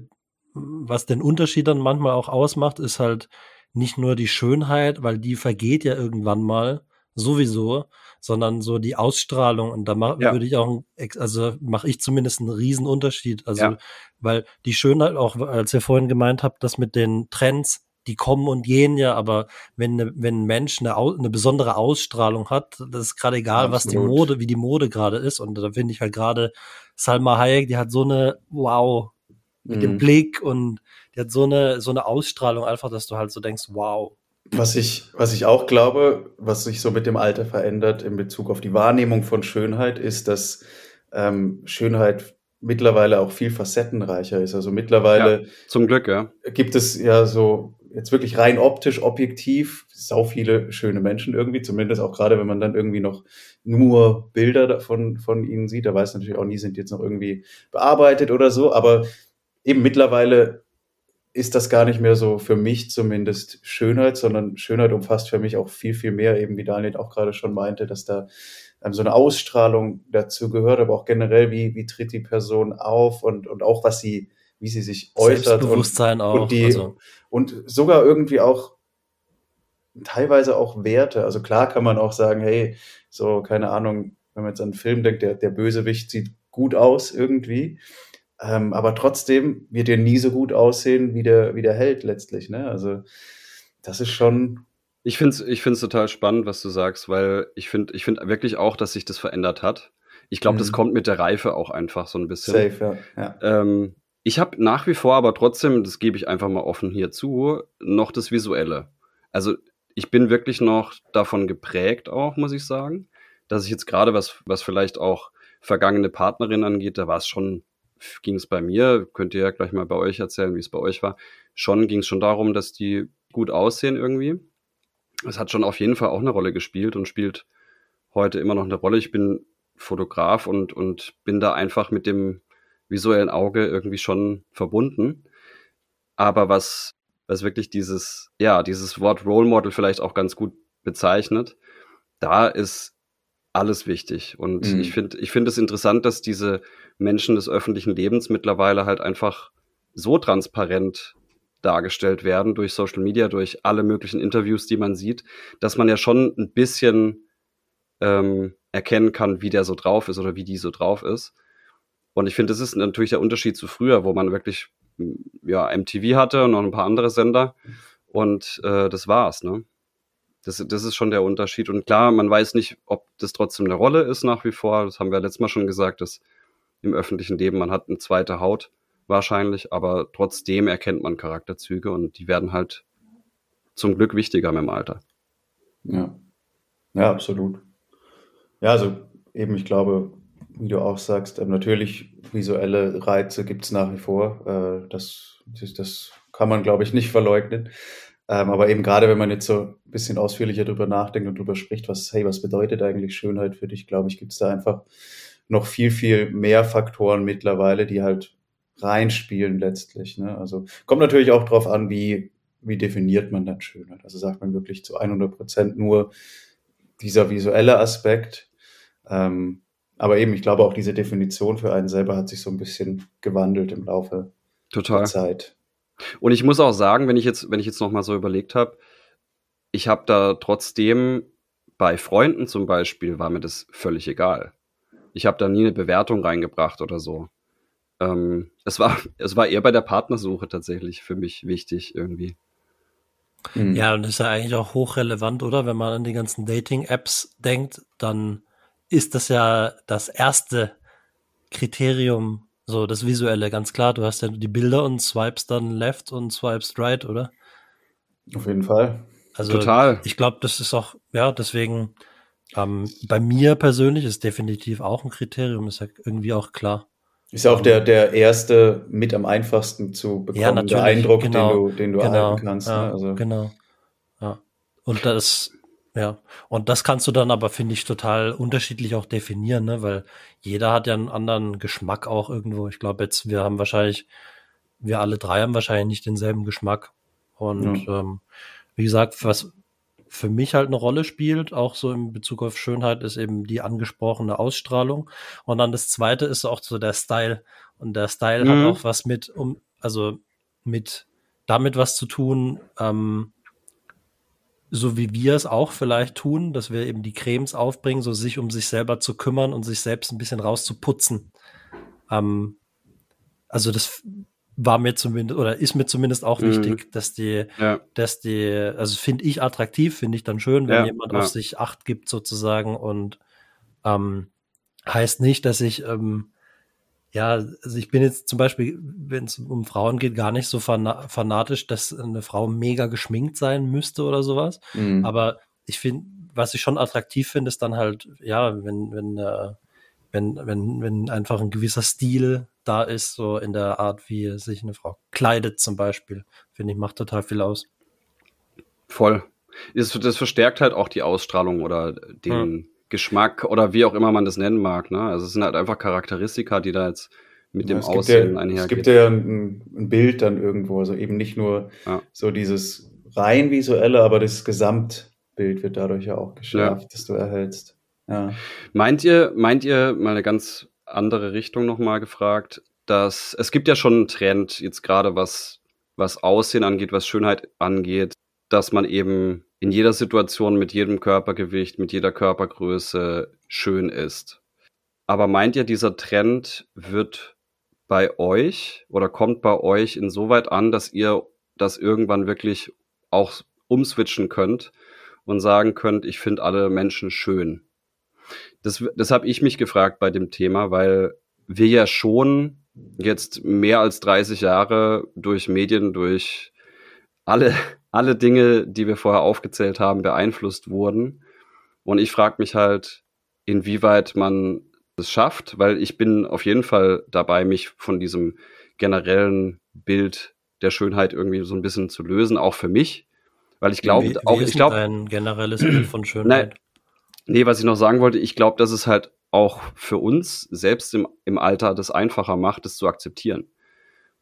was den Unterschied dann manchmal auch ausmacht, ist halt nicht nur die Schönheit, weil die vergeht ja irgendwann mal sowieso, sondern so die Ausstrahlung. Und da mach, Ja. würde ich auch, also mache ich zumindest einen riesen Unterschied. Also, Ja. weil die Schönheit auch, als ihr vorhin gemeint habt, das mit den Trends, die kommen und gehen ja, aber wenn, ne, wenn ein Mensch eine, eine besondere Ausstrahlung hat, das ist gerade egal, was die Absolut. Mode, wie die Mode gerade ist. Und da finde ich halt gerade Salma Hayek, die hat so eine, wow, mit dem Mhm. Blick und die hat so eine, so eine Ausstrahlung einfach, dass du halt so denkst, wow. Was ich, was ich auch glaube, was sich so mit dem Alter verändert in Bezug auf die Wahrnehmung von Schönheit, ist, dass ähm, Schönheit mittlerweile auch viel facettenreicher ist. Also mittlerweile Zum Glück, ja. gibt es ja so jetzt wirklich rein optisch, objektiv, sau viele schöne Menschen irgendwie, zumindest auch gerade, wenn man dann irgendwie noch nur Bilder davon von ihnen sieht. Da weiß natürlich auch nie, sind jetzt noch irgendwie bearbeitet oder so, aber eben mittlerweile ist das gar nicht mehr so für mich zumindest Schönheit, sondern Schönheit umfasst für mich auch viel, viel mehr, eben wie Daniel auch gerade schon meinte, dass da ähm, so eine Ausstrahlung dazu gehört, aber auch generell, wie, wie tritt die Person auf und, und auch was sie, wie sie sich äußert. Und, Selbstbewusstsein auch. und die- also, und sogar irgendwie auch teilweise auch Werte. Also klar kann man auch sagen, hey, so, keine Ahnung, wenn man jetzt an einen Film denkt, der, der Bösewicht sieht gut aus irgendwie. Ähm, aber trotzdem wird er nie so gut aussehen wie der, wie der Held letztlich. Ne? Also das ist schon. Ich finde es ich find's total spannend, was du sagst, weil ich finde ich find wirklich auch, dass sich das verändert hat. Ich glaube, das Mhm. kommt mit der Reife auch einfach so ein bisschen. Safe, ja. ja. Ähm, ich habe nach wie vor aber trotzdem, das gebe ich einfach mal offen hier zu, noch das Visuelle. Also ich bin wirklich noch davon geprägt auch, muss ich sagen, dass ich jetzt gerade was, was vielleicht auch vergangene Partnerin angeht, da war es schon, ging es bei mir, könnt ihr ja gleich mal bei euch erzählen, wie es bei euch war, schon ging es schon darum, dass die gut aussehen irgendwie. Es hat schon auf jeden Fall auch eine Rolle gespielt und spielt heute immer noch eine Rolle. Ich bin Fotograf und, und bin da einfach mit dem visuellen Auge irgendwie schon verbunden. Aber was, was wirklich dieses, ja, dieses Wort Role Model vielleicht auch ganz gut bezeichnet, da ist alles wichtig. Und Mhm. ich finde, ich finde es interessant, dass diese Menschen des öffentlichen Lebens mittlerweile halt einfach so transparent dargestellt werden durch Social Media, durch alle möglichen Interviews, die man sieht, dass man ja schon ein bisschen ähm, erkennen kann, wie der so drauf ist oder wie die so drauf ist. Und ich finde, das ist natürlich der Unterschied zu früher, wo man wirklich m, ja, MTV hatte und noch ein paar andere Sender. Und äh, das war's, ne? Das, das ist schon der Unterschied. Und klar, man weiß nicht, ob das trotzdem eine Rolle ist nach wie vor. Das haben wir letztes Mal schon gesagt, dass im öffentlichen Leben man hat eine zweite Haut wahrscheinlich, aber trotzdem erkennt man Charakterzüge und die werden halt zum Glück wichtiger mit dem Alter. Ja. Ja, absolut. Ja, also eben, ich glaube, wie du auch sagst, ähm, natürlich visuelle Reize gibt es nach wie vor. Äh, das, das, kann man, glaube ich, nicht verleugnen. Ähm, aber eben gerade, wenn man jetzt so ein bisschen ausführlicher drüber nachdenkt und drüber spricht, was, hey, was bedeutet eigentlich Schönheit für dich, glaube ich, gibt es da einfach noch viel, viel mehr Faktoren mittlerweile, die halt reinspielen letztlich. Ne? Also kommt natürlich auch drauf an, wie, wie definiert man dann Schönheit. Also sagt man wirklich zu 100 Prozent nur dieser visuelle Aspekt. Ähm, aber eben, ich glaube auch diese Definition für einen selber hat sich so ein bisschen gewandelt im Laufe Total. der Zeit. Und ich muss auch sagen, wenn ich jetzt, wenn ich jetzt nochmal so überlegt habe, ich habe da trotzdem bei Freunden zum Beispiel war mir das völlig egal. Ich habe da nie eine Bewertung reingebracht oder so. Ähm, es, war, es war eher bei der Partnersuche tatsächlich für mich wichtig irgendwie. Ja, und das ist ja eigentlich auch hochrelevant, oder? Wenn man an die ganzen Dating-Apps denkt, dann ist das ja das erste Kriterium so, das Visuelle, ganz klar. Du hast ja die Bilder und swipes dann left und swipes right, oder? Auf jeden Fall. Also, Total. Ich glaube, das ist auch, ja, deswegen, ähm, bei mir persönlich ist definitiv auch ein Kriterium, ist ja irgendwie auch klar. Ist auch der, der erste mit am einfachsten zu bekommende Ja, Eindruck, genau, den du, den du genau, erhalten kannst. ja, ne? also, Genau. Ja. Und das, ja, und das kannst du dann aber, finde ich, total unterschiedlich auch definieren, ne? Weil jeder hat ja einen anderen Geschmack auch irgendwo. Ich glaube jetzt, wir haben wahrscheinlich, wir alle drei haben wahrscheinlich nicht denselben Geschmack. Und ähm, wie gesagt, was für mich halt eine Rolle spielt, auch so in Bezug auf Schönheit, ist eben die angesprochene Ausstrahlung. Und dann das zweite ist auch so der Style. Und der Style Mhm. hat auch was mit, um, also mit damit was zu tun, ähm, so wie wir es auch vielleicht tun, dass wir eben die Cremes aufbringen, so sich um sich selber zu kümmern und sich selbst ein bisschen rauszuputzen. Ähm, also das war mir zumindest oder ist mir zumindest auch Mhm. wichtig, dass die, Ja. dass die, also finde ich attraktiv, finde ich dann schön, wenn Ja, jemand ja. auf sich Acht gibt sozusagen und ähm, heißt nicht, dass ich ähm, ja, also ich bin jetzt zum Beispiel, wenn es um Frauen geht, gar nicht so fana fanatisch, dass eine Frau mega geschminkt sein müsste oder sowas. Mhm. Aber ich finde, was ich schon attraktiv finde, ist dann halt, ja, wenn, wenn, äh, wenn, wenn, wenn einfach ein gewisser Stil da ist, so in der Art, wie sich eine Frau kleidet zum Beispiel, finde ich, macht total viel aus. Voll. Das, das verstärkt halt auch die Ausstrahlung oder den Geschmack oder wie auch immer man das nennen mag. Ne? Also es sind halt einfach Charakteristika, die da jetzt mit dem es gibt Aussehen ja, einhergehen. Es gibt ja ein, ein Bild dann irgendwo, also eben nicht nur Ja. so dieses rein visuelle, aber das Gesamtbild wird dadurch ja auch geschärft, das du erhältst. Ja. Meint ihr, meint ihr, mal eine ganz andere Richtung nochmal gefragt, dass es gibt ja schon einen Trend, jetzt gerade was, was Aussehen angeht, was Schönheit angeht, dass man eben in jeder Situation mit jedem Körpergewicht, mit jeder Körpergröße schön ist. Aber meint ihr, dieser Trend wird bei euch oder kommt bei euch insoweit an, dass ihr das irgendwann wirklich auch umswitchen könnt und sagen könnt, ich finde alle Menschen schön? Das, das habe ich mich gefragt bei dem Thema, weil wir ja schon jetzt mehr als 30 Jahre durch Medien, durch alle, alle Dinge, die wir vorher aufgezählt haben, beeinflusst wurden. Und ich frage mich halt, inwieweit man es schafft, weil ich bin auf jeden Fall dabei, mich von diesem generellen Bild der Schönheit irgendwie so ein bisschen zu lösen, auch für mich. Weil ich glaube, auch ich glaube, dein generelles Bild von Schönheit. Nee, was ich noch sagen wollte, ich glaube, dass es halt auch für uns selbst im, im Alter das einfacher macht, das zu akzeptieren.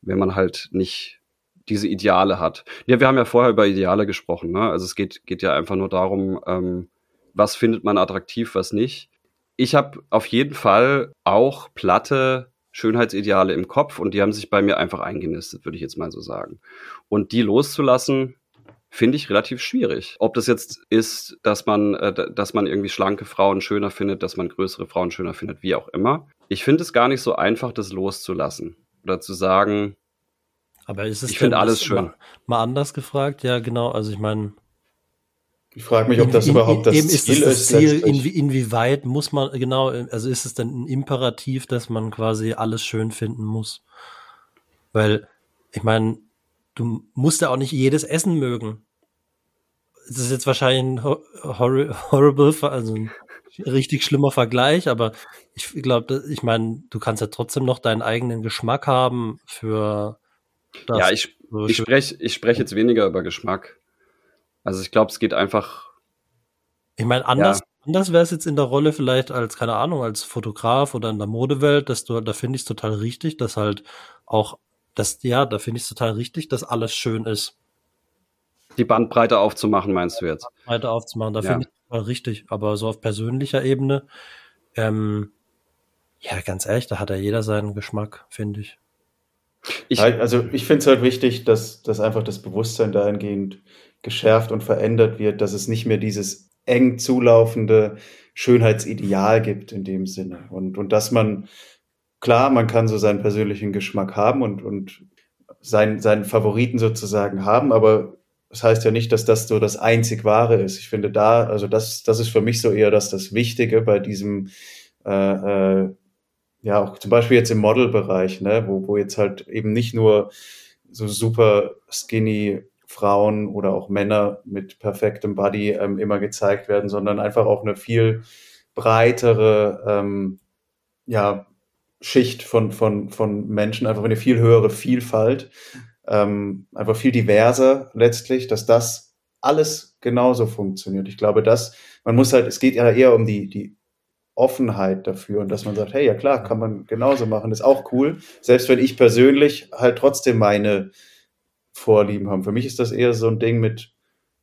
Wenn man halt nicht diese Ideale hat. Ja, wir haben ja vorher über Ideale gesprochen, ne? Also es geht, geht ja einfach nur darum, ähm, was findet man attraktiv, was nicht. Ich habe auf jeden Fall auch platte Schönheitsideale im Kopf und die haben sich bei mir einfach eingenistet, würde ich jetzt mal so sagen. Und die loszulassen, finde ich relativ schwierig. Ob das jetzt ist, dass man, äh, dass man irgendwie schlanke Frauen schöner findet, dass man größere Frauen schöner findet, wie auch immer. Ich finde es gar nicht so einfach, das loszulassen. Oder zu sagen, Aber ist es Ich finde alles das schön. Mal, mal anders gefragt, ja, genau. Also ich meine, Ich frage mich, ob das in, überhaupt das eben Ziel ist. Das ist. Ziel, inwie, inwieweit muss man, genau, also ist es denn ein Imperativ, dass man quasi alles schön finden muss? Weil, ich meine, du musst ja auch nicht jedes Essen mögen. Das ist jetzt wahrscheinlich ein hor hor horrible, also ein richtig schlimmer Vergleich, aber ich glaube, ich meine, du kannst ja trotzdem noch deinen eigenen Geschmack haben für das. Ja, ich, so ich spreche ich sprech jetzt weniger über Geschmack. Also ich glaube, es geht einfach, Ich meine, anders, anders wäre es jetzt in der Rolle vielleicht als, keine Ahnung, als Fotograf oder in der Modewelt, dass du, da finde ich es total richtig, dass halt auch, das, ja, da finde ich es total richtig, dass alles schön ist, die Bandbreite aufzumachen, meinst du jetzt? weiter aufzumachen. Da Ja. finde ich es total richtig. Aber so auf persönlicher Ebene, ähm, ja, ganz ehrlich, da hat ja jeder seinen Geschmack, finde ich. Ich, Halt, Also ich finde es halt wichtig, dass, dass einfach das Bewusstsein dahingehend geschärft und verändert wird, dass es nicht mehr dieses eng zulaufende Schönheitsideal gibt in dem Sinne. Und, und dass man, klar, man kann so seinen persönlichen Geschmack haben und, und seinen, seinen Favoriten sozusagen haben, aber das heißt ja nicht, dass das so das einzig Wahre ist. Ich finde da, also das, das ist für mich so eher das, das Wichtige bei diesem äh, äh, ja, auch zum Beispiel jetzt im Modelbereich, ne, wo, wo jetzt halt eben nicht nur so super skinny Frauen oder auch Männer mit perfektem Body ähm, immer gezeigt werden, sondern einfach auch eine viel breitere ähm, ja, Schicht von, von, von Menschen, einfach eine viel höhere Vielfalt, ähm, einfach viel diverser letztlich, dass das alles genauso funktioniert. Ich glaube, dass man muss halt, es geht ja eher um die, die Offenheit dafür und dass man sagt, hey, ja klar, kann man genauso machen, ist auch cool. Selbst wenn ich persönlich halt trotzdem meine Vorlieben habe. Für mich ist das eher so ein Ding mit,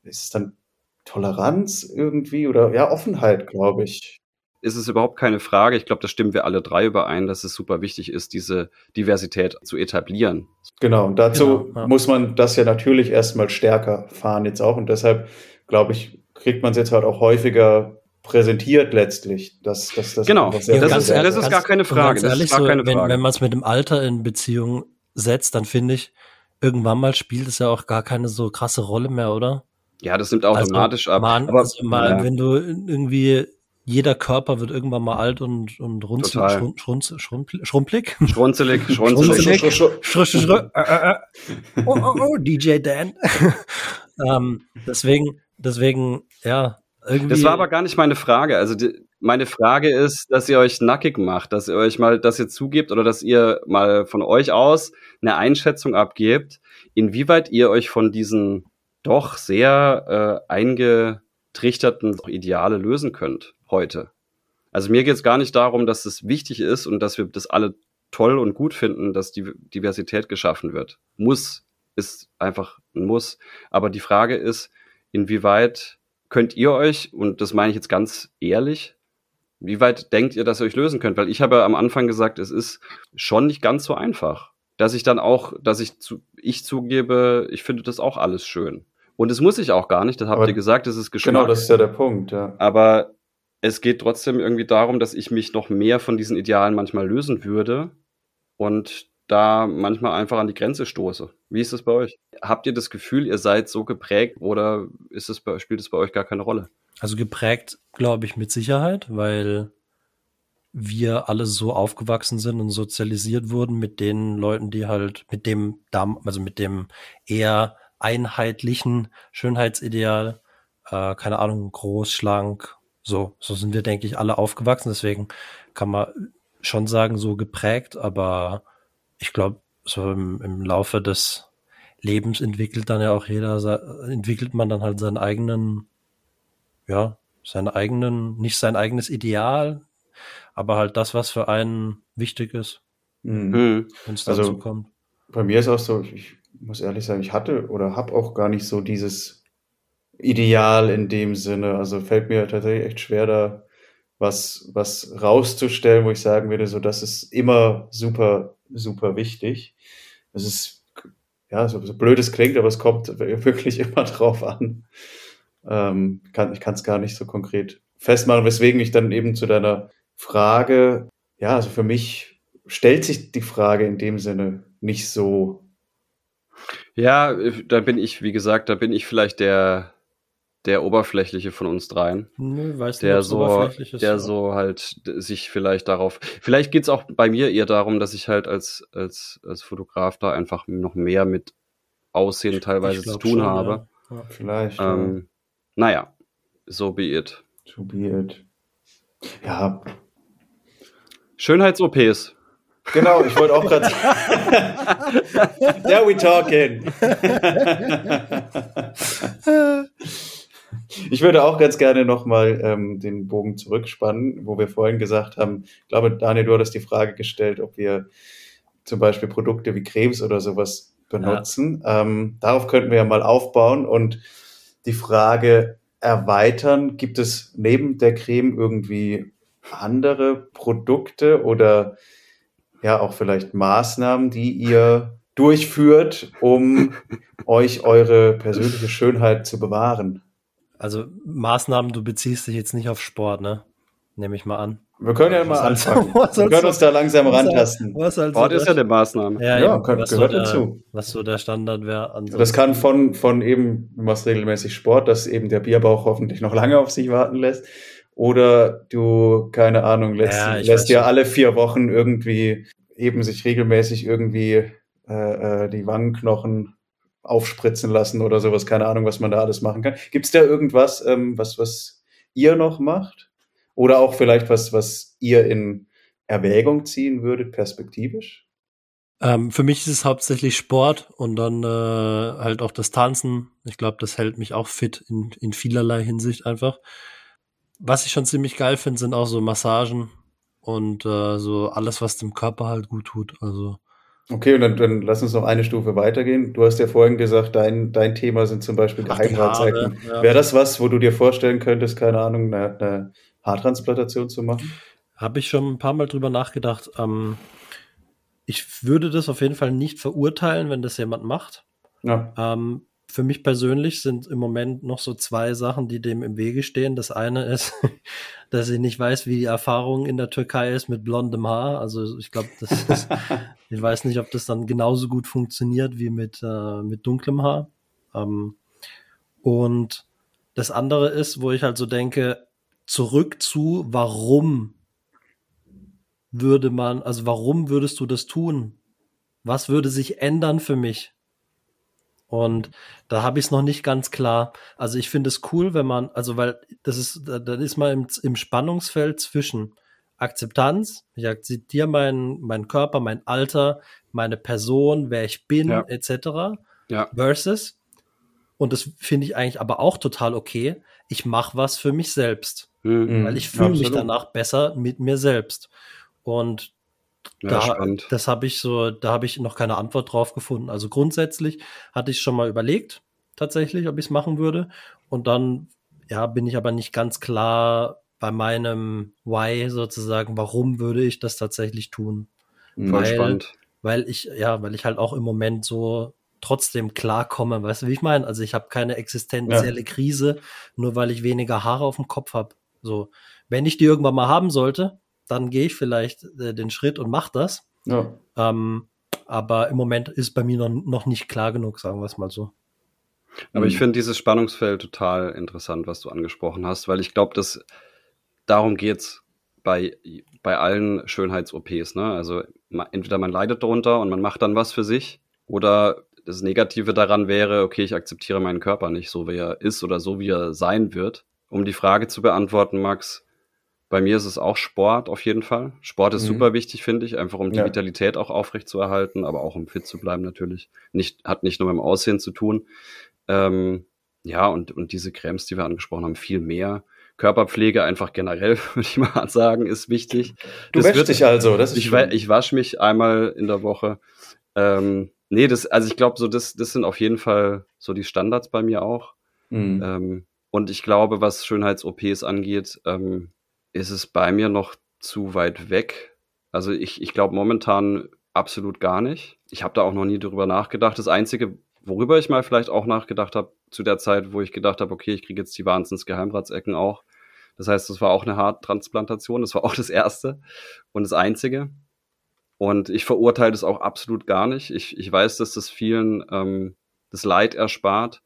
ist es dann Toleranz irgendwie oder ja, Offenheit, glaube ich. ist es überhaupt keine Frage. Ich glaube, da stimmen wir alle drei überein, dass es super wichtig ist, diese Diversität zu etablieren. Genau, und dazu Genau, ja. muss man das ja natürlich erstmal stärker fahren jetzt auch. Und deshalb, glaube ich, kriegt man es jetzt halt auch häufiger präsentiert letztlich. Dass, dass das Genau, sehr Ja, das ist- das ist gar keine Frage, Ganz das ist ehrlich, gar so, keine wenn, Frage. wenn man es mit dem Alter in Beziehung setzt, dann finde ich, irgendwann mal spielt es ja auch gar keine so krasse Rolle mehr, oder? Ja, das nimmt automatisch ab. Man, Aber also mal, ja. wenn du irgendwie, jeder Körper wird irgendwann mal alt und, und runzel, schrun, schrunz, schrumpl, schrumpelig. Schronzelig, schronzelig. Schronzelig. Sch- sch- sch- Schrö, schrö, schrö, äh, äh, äh. Oh, oh, oh, DJ Dan. ähm, deswegen, deswegen, ja, irgendwie. Das war aber gar nicht meine Frage. Also die, meine Frage ist, dass ihr euch nackig macht, dass ihr euch mal, dass ihr zugebt oder dass ihr mal von euch aus eine Einschätzung abgebt, inwieweit ihr euch von diesen doch sehr äh, eingetrichterten Ideale lösen könnt heute. Also mir geht es gar nicht darum, dass es wichtig ist und dass wir das alle toll und gut finden, dass die Diversität geschaffen wird. Muss ist einfach ein Muss. Aber die Frage ist, inwieweit könnt ihr euch, und das meine ich jetzt ganz ehrlich, wie weit denkt ihr, dass ihr euch lösen könnt? Weil ich habe ja am Anfang gesagt, es ist schon nicht ganz so einfach. Dass ich dann auch, dass ich zu, ich zugebe, ich finde das auch alles schön. Und es muss ich auch gar nicht, das habt Aber ihr gesagt, das ist Geschmack. Genau, das ist ja der Punkt, ja. Aber es geht trotzdem irgendwie darum, dass ich mich noch mehr von diesen Idealen manchmal lösen würde und da manchmal einfach an die Grenze stoße. Wie ist das bei euch? Habt ihr das Gefühl, ihr seid so geprägt oder ist es spielt es bei euch gar keine Rolle? Also geprägt, glaube ich, mit Sicherheit, weil wir alle so aufgewachsen sind und sozialisiert wurden mit den Leuten, die halt mit dem, also mit dem eher einheitlichen Schönheitsideal, äh, keine Ahnung, groß, schlank, so, so sind wir, denke ich, alle aufgewachsen. Deswegen kann man schon sagen, so geprägt, aber ich glaube, so im, im Laufe des Lebens entwickelt dann ja auch jeder, entwickelt man dann halt seinen eigenen ja, seinen eigenen, nicht sein eigenes Ideal, aber halt das, was für einen wichtig ist, Mhm. Hm. wenn es Also- dazu kommt. Bei mir ist auch so, ich, ich muss ehrlich sagen, ich hatte oder habe auch gar nicht so dieses Ideal in dem Sinne. Also fällt mir tatsächlich echt schwer, da was, was rauszustellen, wo ich sagen würde, so das ist immer super, super wichtig. Es ist, ja, so, so blöd es klingt, aber es kommt wirklich immer drauf an. Ähm, kann, ich kann es gar nicht so konkret festmachen, weswegen ich dann eben zu deiner Frage, ja, also für mich stellt sich die Frage in dem Sinne nicht so. Ja, äh, da bin ich, wie gesagt, da bin ich vielleicht der, der oberflächliche von uns dreien. Nö, weiß nicht, der ob's so, oberflächlich ist, der so halt sich vielleicht darauf. Vielleicht geht's auch bei mir eher darum, dass ich halt als, als, als Fotograf da einfach noch mehr mit Aussehen teilweise zu tun schon, habe. Ja. Ja. Vielleicht. Ähm, naja, so be it. ja. To be it. Ja, Schönheits-OPs. genau, ich wollte auch gerade There we talking. ich würde auch ganz gerne nochmal ähm, den Bogen zurückspannen, wo wir vorhin gesagt haben, ich glaube, Daniel, du hattest die Frage gestellt, ob wir zum Beispiel Produkte wie Cremes oder sowas benutzen. Ähm, darauf könnten wir ja mal aufbauen und die Frage erweitern. Gibt es neben der Creme irgendwie andere Produkte oder ja auch vielleicht Maßnahmen, die ihr durchführt, um euch eure persönliche Schönheit zu bewahren? Also Maßnahmen, du beziehst dich jetzt nicht auf Sport, ne? Nehme ich mal an. Wir können ja mal soll's- anfangen. was Wir können uns da langsam rantasten. Was Sport so ist ja eine Maßnahme. ja, Ja, eben, gehört- so der, dazu. Was so der Standard wäre. Das kann von, von eben, du machst regelmäßig Sport, dass eben der Bierbauch hoffentlich noch lange auf sich warten lässt. Oder du, keine Ahnung, lässt, Ja, lässt dir alle vier Wochen irgendwie eben sich regelmäßig irgendwie äh, äh, die Wangenknochen aufspritzen lassen oder sowas. Keine Ahnung, was man da alles machen kann. Gibt es da irgendwas, ähm, was, was ihr noch macht? Oder auch vielleicht was, was ihr in Erwägung ziehen würdet, perspektivisch? Ähm, für mich ist es hauptsächlich Sport und dann äh, halt auch das Tanzen. Ich glaube, das hält mich auch fit in, in vielerlei Hinsicht einfach. Was ich schon ziemlich geil finde, sind auch so Massagen und äh, so alles, was dem Körper halt gut tut. Also Okay, und dann, dann lass uns noch eine Stufe weitergehen. Du hast ja vorhin gesagt, dein, dein Thema sind zum Beispiel Geheimratsecken. Ja. Wäre das was, wo du dir vorstellen könntest, keine Ahnung, eine, eine Haartransplantation zu machen? habe ich schon ein paar Mal drüber nachgedacht. Ähm, ich würde das auf jeden Fall nicht verurteilen, wenn das jemand macht. Ja. Ähm, für mich persönlich sind im Moment noch so zwei Sachen, die dem im Wege stehen. Das eine ist, dass ich nicht weiß, wie die Erfahrung in der Türkei ist mit blondem Haar. Also ich glaube, das ist, ich weiß nicht, ob das dann genauso gut funktioniert wie mit, äh, mit dunklem Haar. Ähm, und das andere ist, wo ich halt so denke, zurück zu, warum würde man, also warum würdest du das tun? Was würde sich ändern für mich? Und da habe ich es noch nicht ganz klar. Also ich finde es cool, wenn man, also weil das ist, da- dann ist man im, im Spannungsfeld zwischen Akzeptanz, ich akzeptiere meinen meinen Körper, mein Alter, meine Person, wer ich bin, Ja. etc. Ja. Versus, und das finde ich eigentlich aber auch total okay, ich mache was für mich selbst Hm. weil ich fühle mich danach besser mit mir selbst. Und Ja, da, spannend. das habe ich so, da habe ich noch keine Antwort drauf gefunden. Also grundsätzlich hatte ich schon mal überlegt, tatsächlich, ob ich es machen würde. Und dann, ja, bin ich aber nicht ganz klar bei meinem Why sozusagen, warum würde ich das tatsächlich tun? Voll weil- spannend. Weil ich, ja, weil ich halt auch im Moment so trotzdem klarkomme, weißt du, wie ich meine? Also ich habe keine existenzielle Krise, nur weil ich weniger Haare auf dem Kopf habe. So, wenn ich die irgendwann mal haben sollte, dann gehe ich vielleicht äh, den Schritt und mache das. Ja. Ähm, aber im Moment ist bei mir noch, noch nicht klar genug, sagen wir es mal so. Aber ich Mhm. finde dieses Spannungsfeld total interessant, was du angesprochen hast, weil ich glaube, dass darum geht's bei, bei allen Schönheits-OPs. Ne? Also entweder man leidet darunter und man macht dann was für sich oder das Negative daran wäre, okay, ich akzeptiere meinen Körper nicht so, wie er ist oder so, wie er sein wird. Um die Frage zu beantworten, Max, bei mir ist es auch Sport auf jeden Fall. Sport ist Mhm. super wichtig, finde ich, einfach um die Ja. Vitalität auch aufrecht zu erhalten, aber auch um fit zu bleiben natürlich. Nicht, hat nicht nur mit dem Aussehen zu tun. Ähm, ja, und, und diese Cremes, die wir angesprochen haben, viel mehr. Körperpflege einfach generell, würde ich mal sagen, ist wichtig. Du Das wäschst wird- dich also, das ist Ich, schön. ich wasche mich einmal in der Woche. Ähm, nee, das, also ich glaube, so das, das sind auf jeden Fall so die Standards bei mir auch. Mhm. Ähm, und ich glaube, was Schönheits-OPs angeht, ähm, ist es bei mir noch zu weit weg. Also ich, ich glaube momentan absolut gar nicht. Ich habe da auch noch nie drüber nachgedacht. Das Einzige, worüber ich mal vielleicht auch nachgedacht habe, zu der Zeit, wo ich gedacht habe, okay, ich kriege jetzt die Wahnsinns-Geheimratsecken auch. Das heißt, das war auch eine Haartransplantation. Das war auch das Erste und das Einzige. Und ich verurteile das auch absolut gar nicht. Ich, ich weiß, dass das vielen ähm, das Leid erspart,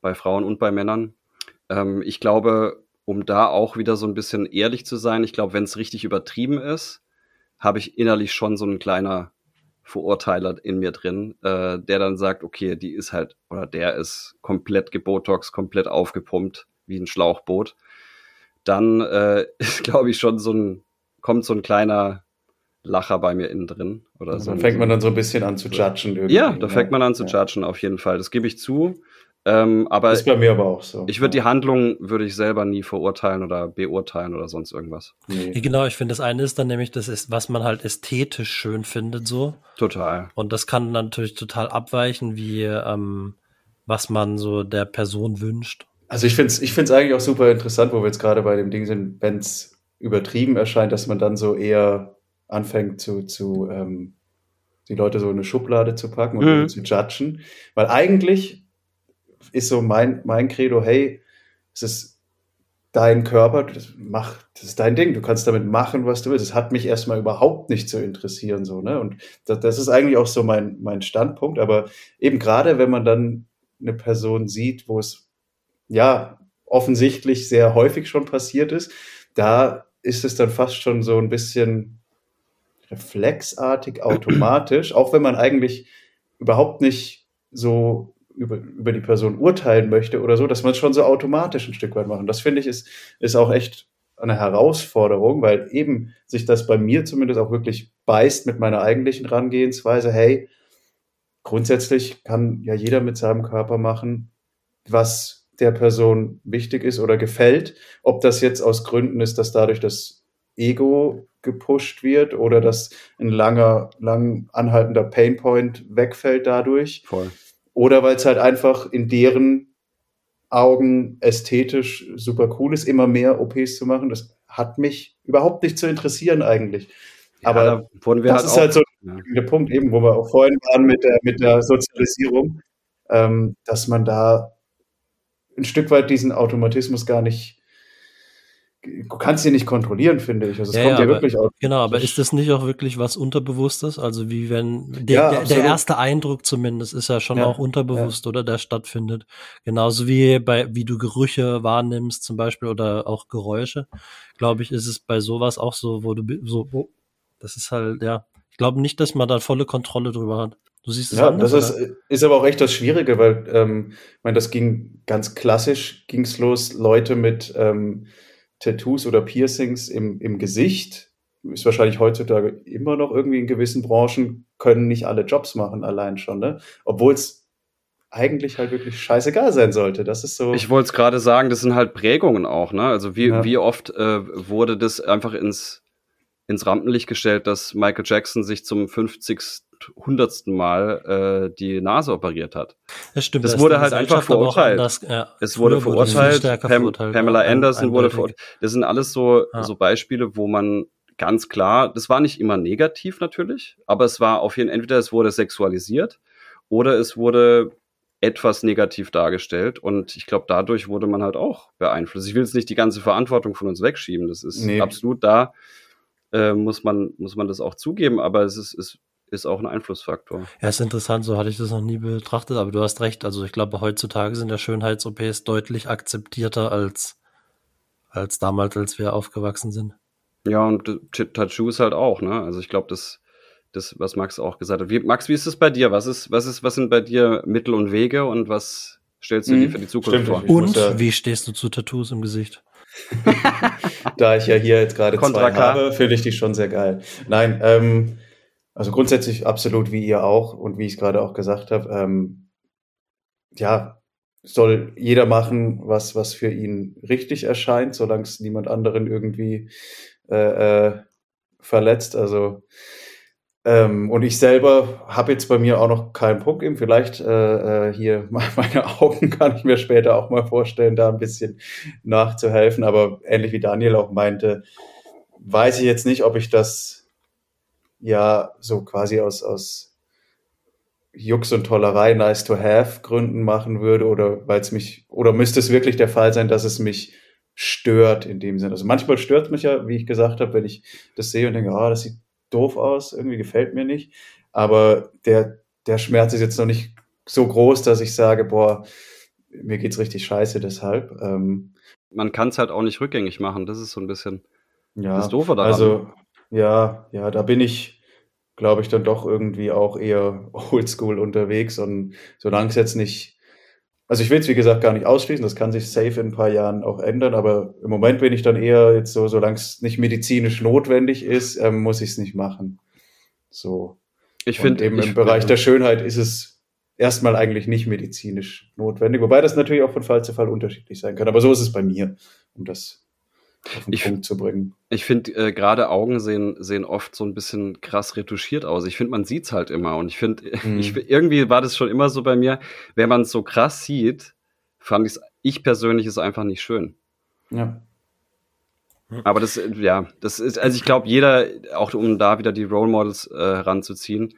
bei Frauen und bei Männern. Ähm, ich glaube, um da auch wieder so ein bisschen ehrlich zu sein, ich glaube, wenn es richtig übertrieben ist, habe ich innerlich schon so ein kleiner Verurteiler in mir drin, äh, der dann sagt, okay, die ist halt, oder der ist komplett gebotox, komplett aufgepumpt, wie ein Schlauchboot. Dann äh, ist, glaube ich, schon so ein, kommt so ein kleiner Lacher bei mir innen drin. Oder Und so dann fängt man dann so ein bisschen an zu judgen irgendwie. Ja, da fängt man an zu Ja. judgen, auf jeden Fall. Das gebe ich zu. Ähm, aber Das ist bei mir aber auch so. ich würde die Handlung, würde ich selber nie verurteilen oder beurteilen oder sonst irgendwas. Nee. Ja, genau, ich finde, das eine ist dann nämlich, das ist, was man halt ästhetisch schön findet, so. Total. Und das kann dann natürlich total abweichen, wie, ähm, was man so der Person wünscht. Also ich finde es ich find's eigentlich auch super interessant, wo wir jetzt gerade bei dem Ding sind, wenn es übertrieben erscheint, dass man dann so eher anfängt zu, zu ähm, die Leute so in eine Schublade zu packen und Mhm. zu judgen. Weil eigentlich ist so mein, mein Credo, hey, es ist dein Körper, das, mach, das ist dein Ding, du kannst damit machen, was du willst. Es hat mich erstmal überhaupt nicht zu interessieren, so, ne? Und das, das ist eigentlich auch so mein, mein Standpunkt, aber eben gerade, wenn man dann eine Person sieht, wo es ja offensichtlich sehr häufig schon passiert ist, da ist es dann fast schon so ein bisschen reflexartig, automatisch, auch wenn man eigentlich überhaupt nicht so über, über die Person urteilen möchte oder so, dass man es schon so automatisch ein Stück weit machen. Das finde ich ist, ist auch echt eine Herausforderung, weil eben sich das bei mir zumindest auch wirklich beißt mit meiner eigentlichen Herangehensweise. Hey, grundsätzlich kann ja jeder mit seinem Körper machen, was der Person wichtig ist oder gefällt. Ob das jetzt aus Gründen ist, dass dadurch das Ego gepusht wird oder dass ein langer, lang anhaltender Painpoint wegfällt dadurch. Voll. Oder weil es halt einfach in deren Augen ästhetisch super cool ist, immer mehr OPs zu machen. Das hat mich überhaupt nicht zu interessieren eigentlich. Aber ja, da wurden wir das halt ist halt so ja. der Punkt eben, wo wir auch vorhin waren mit der, mit der Sozialisierung, ähm, dass man da ein Stück weit diesen Automatismus gar nicht, du kannst ihn nicht kontrollieren, finde ich. Also es Ja, kommt ja, aber- wirklich aus. Genau, aber ist das nicht auch wirklich was Unterbewusstes? Also wie wenn der, Ja, der, der erste Eindruck zumindest ist ja schon Ja, auch unterbewusst, oder der stattfindet. Genauso wie bei wie du Gerüche wahrnimmst zum Beispiel oder auch Geräusche, glaube ich, ist es bei sowas auch so, wo du so, oh, das ist halt ja. Ich glaube nicht, dass man da volle Kontrolle drüber hat. Du siehst es Ja, anders, das ist, oder? ist aber auch echt das Schwierige, weil ähm, ich meine, das ging ganz klassisch, ging's los, Leute mit ähm, Tattoos oder Piercings im, im Gesicht, ist wahrscheinlich heutzutage immer noch irgendwie in gewissen Branchen, können nicht alle Jobs machen allein schon, ne? Obwohl es eigentlich halt wirklich scheißegal sein sollte. Das ist so. Ich wollte es gerade sagen, das sind halt Prägungen auch, ne? Also wie, Ja. wie oft äh, wurde das einfach ins, ins Rampenlicht gestellt, dass Michael Jackson sich zum 50. hundertsten Mal äh, die Nase operiert hat. Das stimmt. das wurde halt einfach verurteilt. anders, ja. Es wurde Früher es viel verurteilt, Pam verurteilt, Pamela ja, Anderson wurde verurteilt. Das sind alles so, Ja. so Beispiele, wo man ganz klar, das war nicht immer negativ natürlich, aber es war auf jeden Fall, entweder es wurde sexualisiert oder es wurde etwas negativ dargestellt und ich glaube, dadurch wurde man halt auch beeinflusst. Ich will jetzt nicht die ganze Verantwortung von uns wegschieben, das ist Nee. absolut da, äh, muss, man, muss man das auch zugeben, aber es ist, es ist auch ein Einflussfaktor. Ja, ist interessant, so hatte ich das noch nie betrachtet, aber du hast recht. Also ich glaube, heutzutage sind ja Schönheits-OPs deutlich akzeptierter als, als damals, als wir aufgewachsen sind. Ja, und Tattoos halt auch, ne? Also ich glaube, das, das, was Max auch gesagt hat. Wie, Max, wie ist es bei dir? Was ist, was ist, was sind bei dir Mittel und Wege und was stellst du dir Mhm, für die Zukunft stimmt. vor? Und ja- wie stehst du zu Tattoos im Gesicht? da ich ja hier jetzt gerade zwei K. habe, finde ich die schon sehr geil. Nein, ähm, also grundsätzlich absolut wie ihr auch und wie ich es gerade auch gesagt habe, ähm, ja, soll jeder machen, was, was für ihn richtig erscheint, solange es niemand anderen irgendwie äh, äh, verletzt. Also ähm, und ich selber habe jetzt bei mir auch noch keinen Punkt eben. Vielleicht äh, äh, hier meine Augen kann ich mir später auch mal vorstellen, da ein bisschen nachzuhelfen. Aber ähnlich wie Daniel auch meinte, weiß ich jetzt nicht, ob ich das ja so quasi aus, aus Jux und Tollerei nice to have Gründen machen würde oder weil es mich, oder müsste es wirklich der Fall sein, dass es mich stört in dem Sinne. Also manchmal stört es mich ja, wie ich gesagt habe, wenn ich das sehe und denke, ah, das sieht doof aus, irgendwie gefällt mir nicht. Aber der, der Schmerz ist jetzt noch nicht so groß, dass ich sage, boah, mir geht's richtig scheiße deshalb. Ähm, Man kann es halt auch nicht rückgängig machen. Das ist so ein bisschen ja, das Doofe daran. also ja, ja, da bin ich, glaube ich, dann doch irgendwie auch eher oldschool unterwegs und solange es jetzt nicht, also ich will es wie gesagt gar nicht ausschließen, das kann sich safe in ein paar Jahren auch ändern, aber im Moment bin ich dann eher jetzt so, solange es nicht medizinisch notwendig ist, ähm, muss ich es nicht machen. So. ich finde eben im Bereich der Schönheit ist es erstmal eigentlich nicht medizinisch notwendig, wobei das natürlich auch von Fall zu Fall unterschiedlich sein kann. Aber so ist es bei mir, um das auf den Ich- Punkt zu bringen. Ich finde, äh, gerade Augen sehen, sehen oft so ein bisschen krass retuschiert aus. Ich finde, man sieht's halt immer. Und ich finde, Mhm. ich, irgendwie war das schon immer so bei mir, wenn man es so krass sieht, fand ich's, ich persönlich ist einfach nicht schön. Ja. Aber das, äh, ja, das ist, also ich glaube, jeder, auch um da wieder die Role Models äh, heranzuziehen,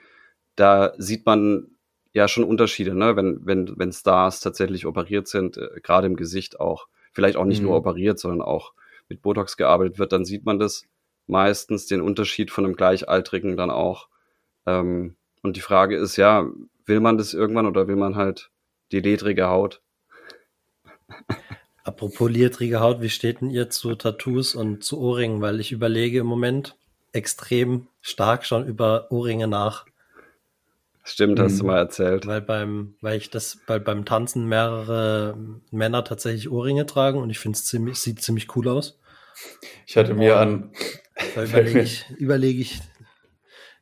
da sieht man ja schon Unterschiede, ne? wenn, wenn, wenn Stars tatsächlich operiert sind, äh, gerade im Gesicht auch. Vielleicht auch nicht Mhm. nur operiert, sondern auch mit Botox gearbeitet wird, dann sieht man das meistens, den Unterschied von einem Gleichaltrigen dann auch. Ähm, und die Frage ist, ja, will man das irgendwann oder will man halt die ledrige Haut? Apropos ledrige Haut, wie steht denn ihr zu Tattoos und zu Ohrringen? Weil ich überlege im Moment extrem stark schon über Ohrringe nach. Stimmt, hast du Mhm. mal erzählt. Weil beim, weil ich das, weil beim Tanzen mehrere Männer tatsächlich Ohrringe tragen und ich finde es ziemlich, sieht ziemlich cool aus. Ich hatte mir an, Da überlege ich, überlege ich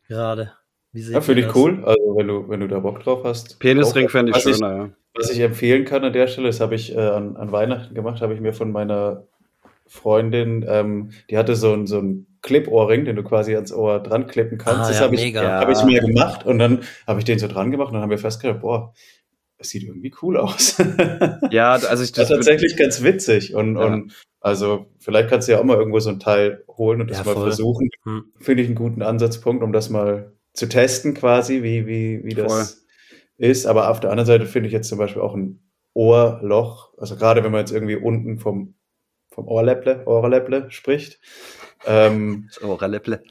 gerade. Wie ja, finde ich das? cool, also wenn du, wenn du da Bock drauf hast. Penisring fände ich was schöner, ja. Was ich empfehlen kann an der Stelle, das habe ich äh, an, an Weihnachten gemacht, habe ich mir von meiner Freundin, ähm, die hatte so ein, so ein Clip-Ohrring, den du quasi ans Ohr dran klippen kannst. Ah, das ja, habe ich, hab ich mir gemacht und dann habe ich den so dran gemacht und dann haben wir festgestellt, boah, das sieht irgendwie cool aus. Ja, also ich Das ist tatsächlich ganz witzig. Und, Ja. und also vielleicht kannst du ja auch mal irgendwo so ein Teil holen und das Ja, mal voll. versuchen. Hm. Finde ich einen guten Ansatzpunkt, um das mal zu testen, quasi, wie, wie, wie das ist. Aber auf der anderen Seite finde ich jetzt zum Beispiel auch ein Ohrloch, also gerade wenn man jetzt irgendwie unten vom, vom Ohrläpple, Ohrläpple spricht. Ähm, Oh, Rallepple.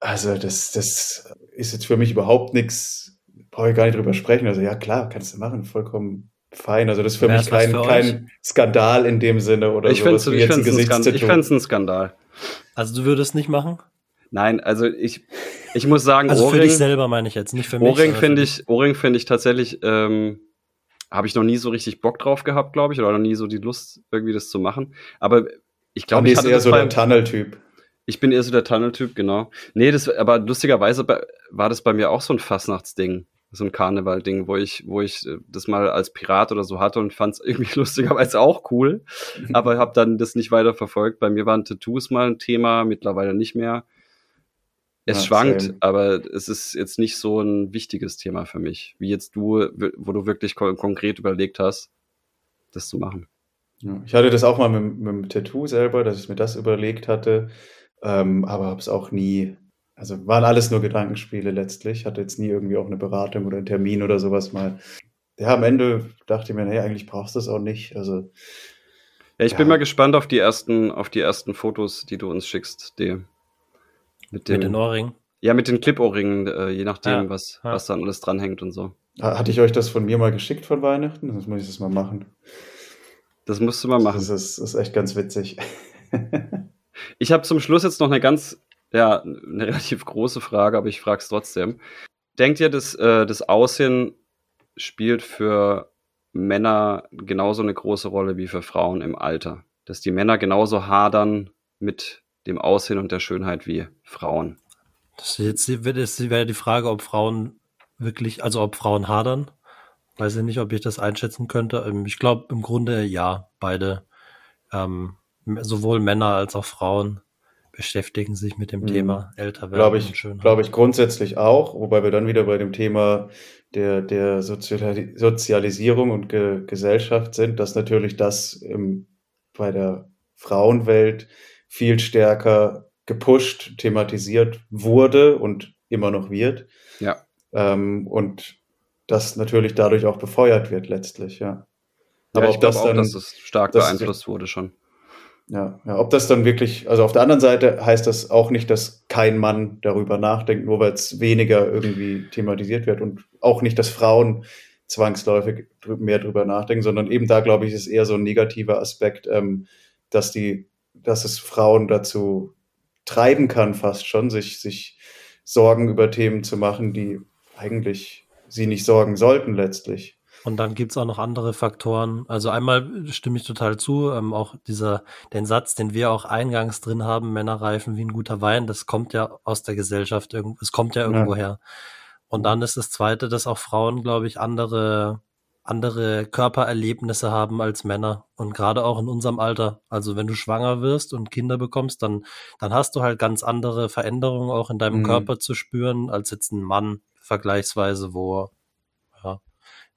also das, das ist jetzt für mich überhaupt nichts, brauche ich gar nicht drüber sprechen. Also ja, klar, kannst du machen, vollkommen fein. Also das ist für Wär's mich kein, für kein Skandal in dem Sinne oder Ich finde sowas es wie jetzt ein ich Gesichtstattoo. fänd's ein Skandal. Also du würdest nicht machen? Nein, also ich, ich muss sagen, Also für dich Ohrring, selber meine ich jetzt, nicht für mich. Ohrring finde ich, Ohrring finde ich tatsächlich, ähm, habe ich noch nie so richtig Bock drauf gehabt, glaube ich, oder noch nie so die Lust, irgendwie das zu machen. Aber ich glaube, Andi ich ist hatte eher so der Tunnel-Typ. ich bin eher so der Tunnel-Typ, genau. Nee, das, aber lustigerweise war das bei mir auch so ein Fastnachtsding, so ein Karneval-Ding, wo ich, wo ich äh, das mal als Pirat oder so hatte und fand es irgendwie lustigerweise auch cool, aber habe dann das nicht weiter verfolgt. Bei mir waren Tattoos mal ein Thema, mittlerweile nicht mehr. Es Ja, schwankt, same. aber es ist jetzt nicht so ein wichtiges Thema für mich, wie jetzt du, wo du wirklich kon konkret überlegt hast, das zu machen. Ja, ich hatte das auch mal mit, mit dem Tattoo selber, dass ich mir das überlegt hatte, ähm, aber habe es auch nie, also waren alles nur Gedankenspiele letztlich, hatte jetzt nie irgendwie auch eine Beratung oder einen Termin oder sowas mal. Ja, am Ende dachte ich mir, nee, eigentlich brauchst du es auch nicht. Also Ja, ich bin Ja. mal gespannt auf die ersten, auf die ersten Fotos, die du uns schickst, die mit dem, Mit den Ohrringen. ja, mit den Clip-Ohrringen, äh, je nachdem, Ja, was, was dann alles dranhängt und so. ha- hatte ich euch das von mir mal geschickt von Weihnachten? Sonst muss ich das mal machen. Das musst du mal machen. Das ist, das ist echt ganz witzig. Ich habe zum Schluss jetzt noch eine ganz, ja, eine relativ große Frage, aber ich frage es trotzdem. Denkt ihr, dass äh, das Aussehen spielt für Männer genauso eine große Rolle wie für Frauen im Alter? Dass die Männer genauso hadern mit dem Aussehen und der Schönheit wie Frauen? Das ist jetzt jetzt wäre die Frage, ob Frauen wirklich, also ob Frauen hadern. Weiß ich nicht, ob ich das einschätzen könnte. Ähm, Ich glaube im Grunde ja, beide. Ähm, sowohl Männer als auch Frauen beschäftigen sich mit dem Mhm. Thema älter werden Glaube und ich, glaube ich grundsätzlich auch, wobei wir dann wieder bei dem Thema der, der Soziali Sozialisierung und Ge Gesellschaft sind, dass natürlich das im, bei der Frauenwelt viel stärker gepusht, thematisiert wurde und immer noch wird. Ja. Ähm, und das natürlich dadurch auch befeuert wird letztlich, ja. Aber Aber ich ob glaube das auch, dann, dass das stark das- beeinflusst wurde schon. ja, ja, ob das dann wirklich, also auf der anderen Seite heißt das auch nicht, dass kein Mann darüber nachdenkt, nur weil es weniger irgendwie thematisiert wird und auch nicht, dass Frauen zwangsläufig mehr drüber nachdenken, sondern eben da, glaube ich, ist eher so ein negativer Aspekt, ähm, dass die, dass es Frauen dazu treiben kann, fast schon, sich, sich Sorgen über Themen zu machen, die eigentlich sie nicht sorgen sollten letztlich. Und dann gibt's auch noch andere Faktoren. Also einmal stimme ich total zu, ähm, auch dieser, den Satz, den wir auch eingangs drin haben, Männer reifen wie ein guter Wein, das kommt ja aus der Gesellschaft, es kommt ja irgendwo ja. her. Und dann ist das Zweite, dass auch Frauen, glaube ich, andere, andere Körpererlebnisse haben als Männer. Und gerade auch in unserem Alter. Also wenn du schwanger wirst und Kinder bekommst, dann, dann hast du halt ganz andere Veränderungen auch in deinem mhm. Körper zu spüren, als jetzt ein Mann vergleichsweise, wo ja,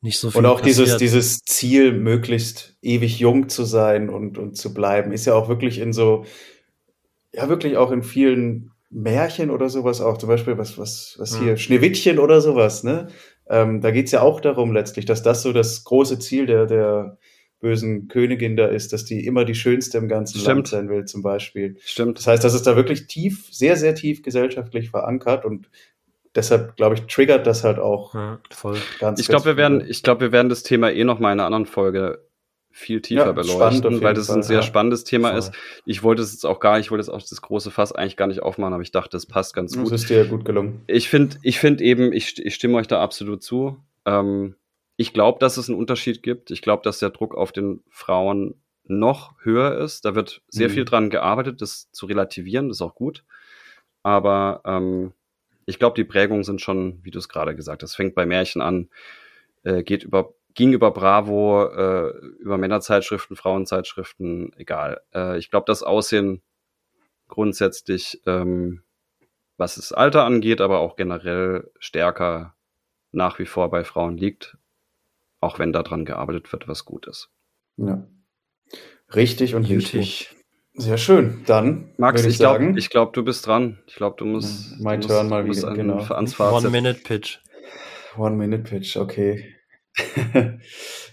nicht so viel Und auch dieses, dieses Ziel, möglichst ewig jung zu sein und, und zu bleiben, ist ja auch wirklich in so, ja, wirklich auch in vielen Märchen oder sowas auch, zum Beispiel was, was, was hier, hm. Schneewittchen oder sowas, ne? Ähm, da geht's ja auch darum letztlich, dass das so das große Ziel der, der bösen Königin da ist, dass die immer die schönste im ganzen Stimmt. Land sein will, zum Beispiel. Stimmt. Das heißt, das ist da wirklich tief, sehr, sehr tief gesellschaftlich verankert und deshalb, glaube ich, triggert das halt auch ja, voll. ganz Ich glaube, wir werden, ich glaube, wir werden das Thema eh noch mal in einer anderen Folge viel tiefer ja, beleuchten, weil das Fall, ein sehr ja. spannendes Thema voll. ist. Ich wollte es jetzt auch gar, ich wollte jetzt auch das große Fass eigentlich gar nicht aufmachen, aber ich dachte, es passt ganz gut. Das ist dir gut gelungen. Ich finde, ich finde eben, ich, ich stimme euch da absolut zu. Ähm, ich glaube, dass es einen Unterschied gibt. Ich glaube, dass der Druck auf den Frauen noch höher ist. Da wird sehr mhm. viel dran gearbeitet, das zu relativieren, das ist auch gut. Aber ähm, ich glaube, die Prägungen sind schon, wie du es gerade gesagt hast, fängt bei Märchen an, äh, geht über, ging über Bravo, äh, über Männerzeitschriften, Frauenzeitschriften, egal. Äh, ich glaube, das Aussehen grundsätzlich, ähm, was das Alter angeht, aber auch generell stärker nach wie vor bei Frauen liegt, auch wenn daran gearbeitet wird, was gut ist. Ja. Richtig und richtig. Sehr schön. Dann Max, ich, ich glaube, glaub, du bist dran. Ich glaube, du musst. Mein Turn mal wieder. Genau. Ans Fazit. One-Minute-Pitch. One-Minute-Pitch, okay.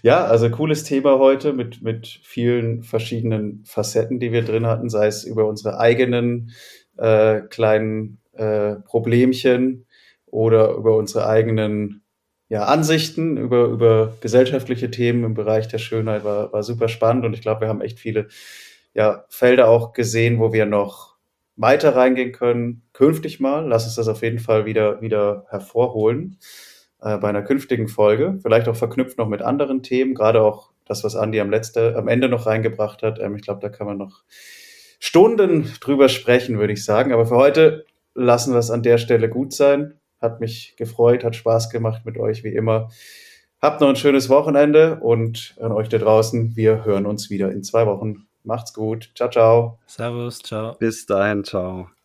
ja, also cooles Thema heute mit, mit vielen verschiedenen Facetten, die wir drin hatten, sei es über unsere eigenen äh, kleinen äh, Problemchen oder über unsere eigenen ja, Ansichten, über, über gesellschaftliche Themen im Bereich der Schönheit war, war super spannend und ich glaube, wir haben echt viele ja, Felder auch gesehen, wo wir noch weiter reingehen können, künftig mal. Lass uns das auf jeden Fall wieder, wieder hervorholen äh, bei einer künftigen Folge. Vielleicht auch verknüpft noch mit anderen Themen, gerade auch das, was Andi am, letzte, am Ende noch reingebracht hat. Ähm, ich glaube, da kann man noch Stunden drüber sprechen, würde ich sagen. Aber für heute lassen wir es an der Stelle gut sein. Hat mich gefreut, hat Spaß gemacht mit euch, wie immer. Habt noch ein schönes Wochenende und an euch da draußen. Wir hören uns wieder in zwei Wochen. Macht's gut. Ciao, ciao. Servus, ciao. Bis dahin, ciao.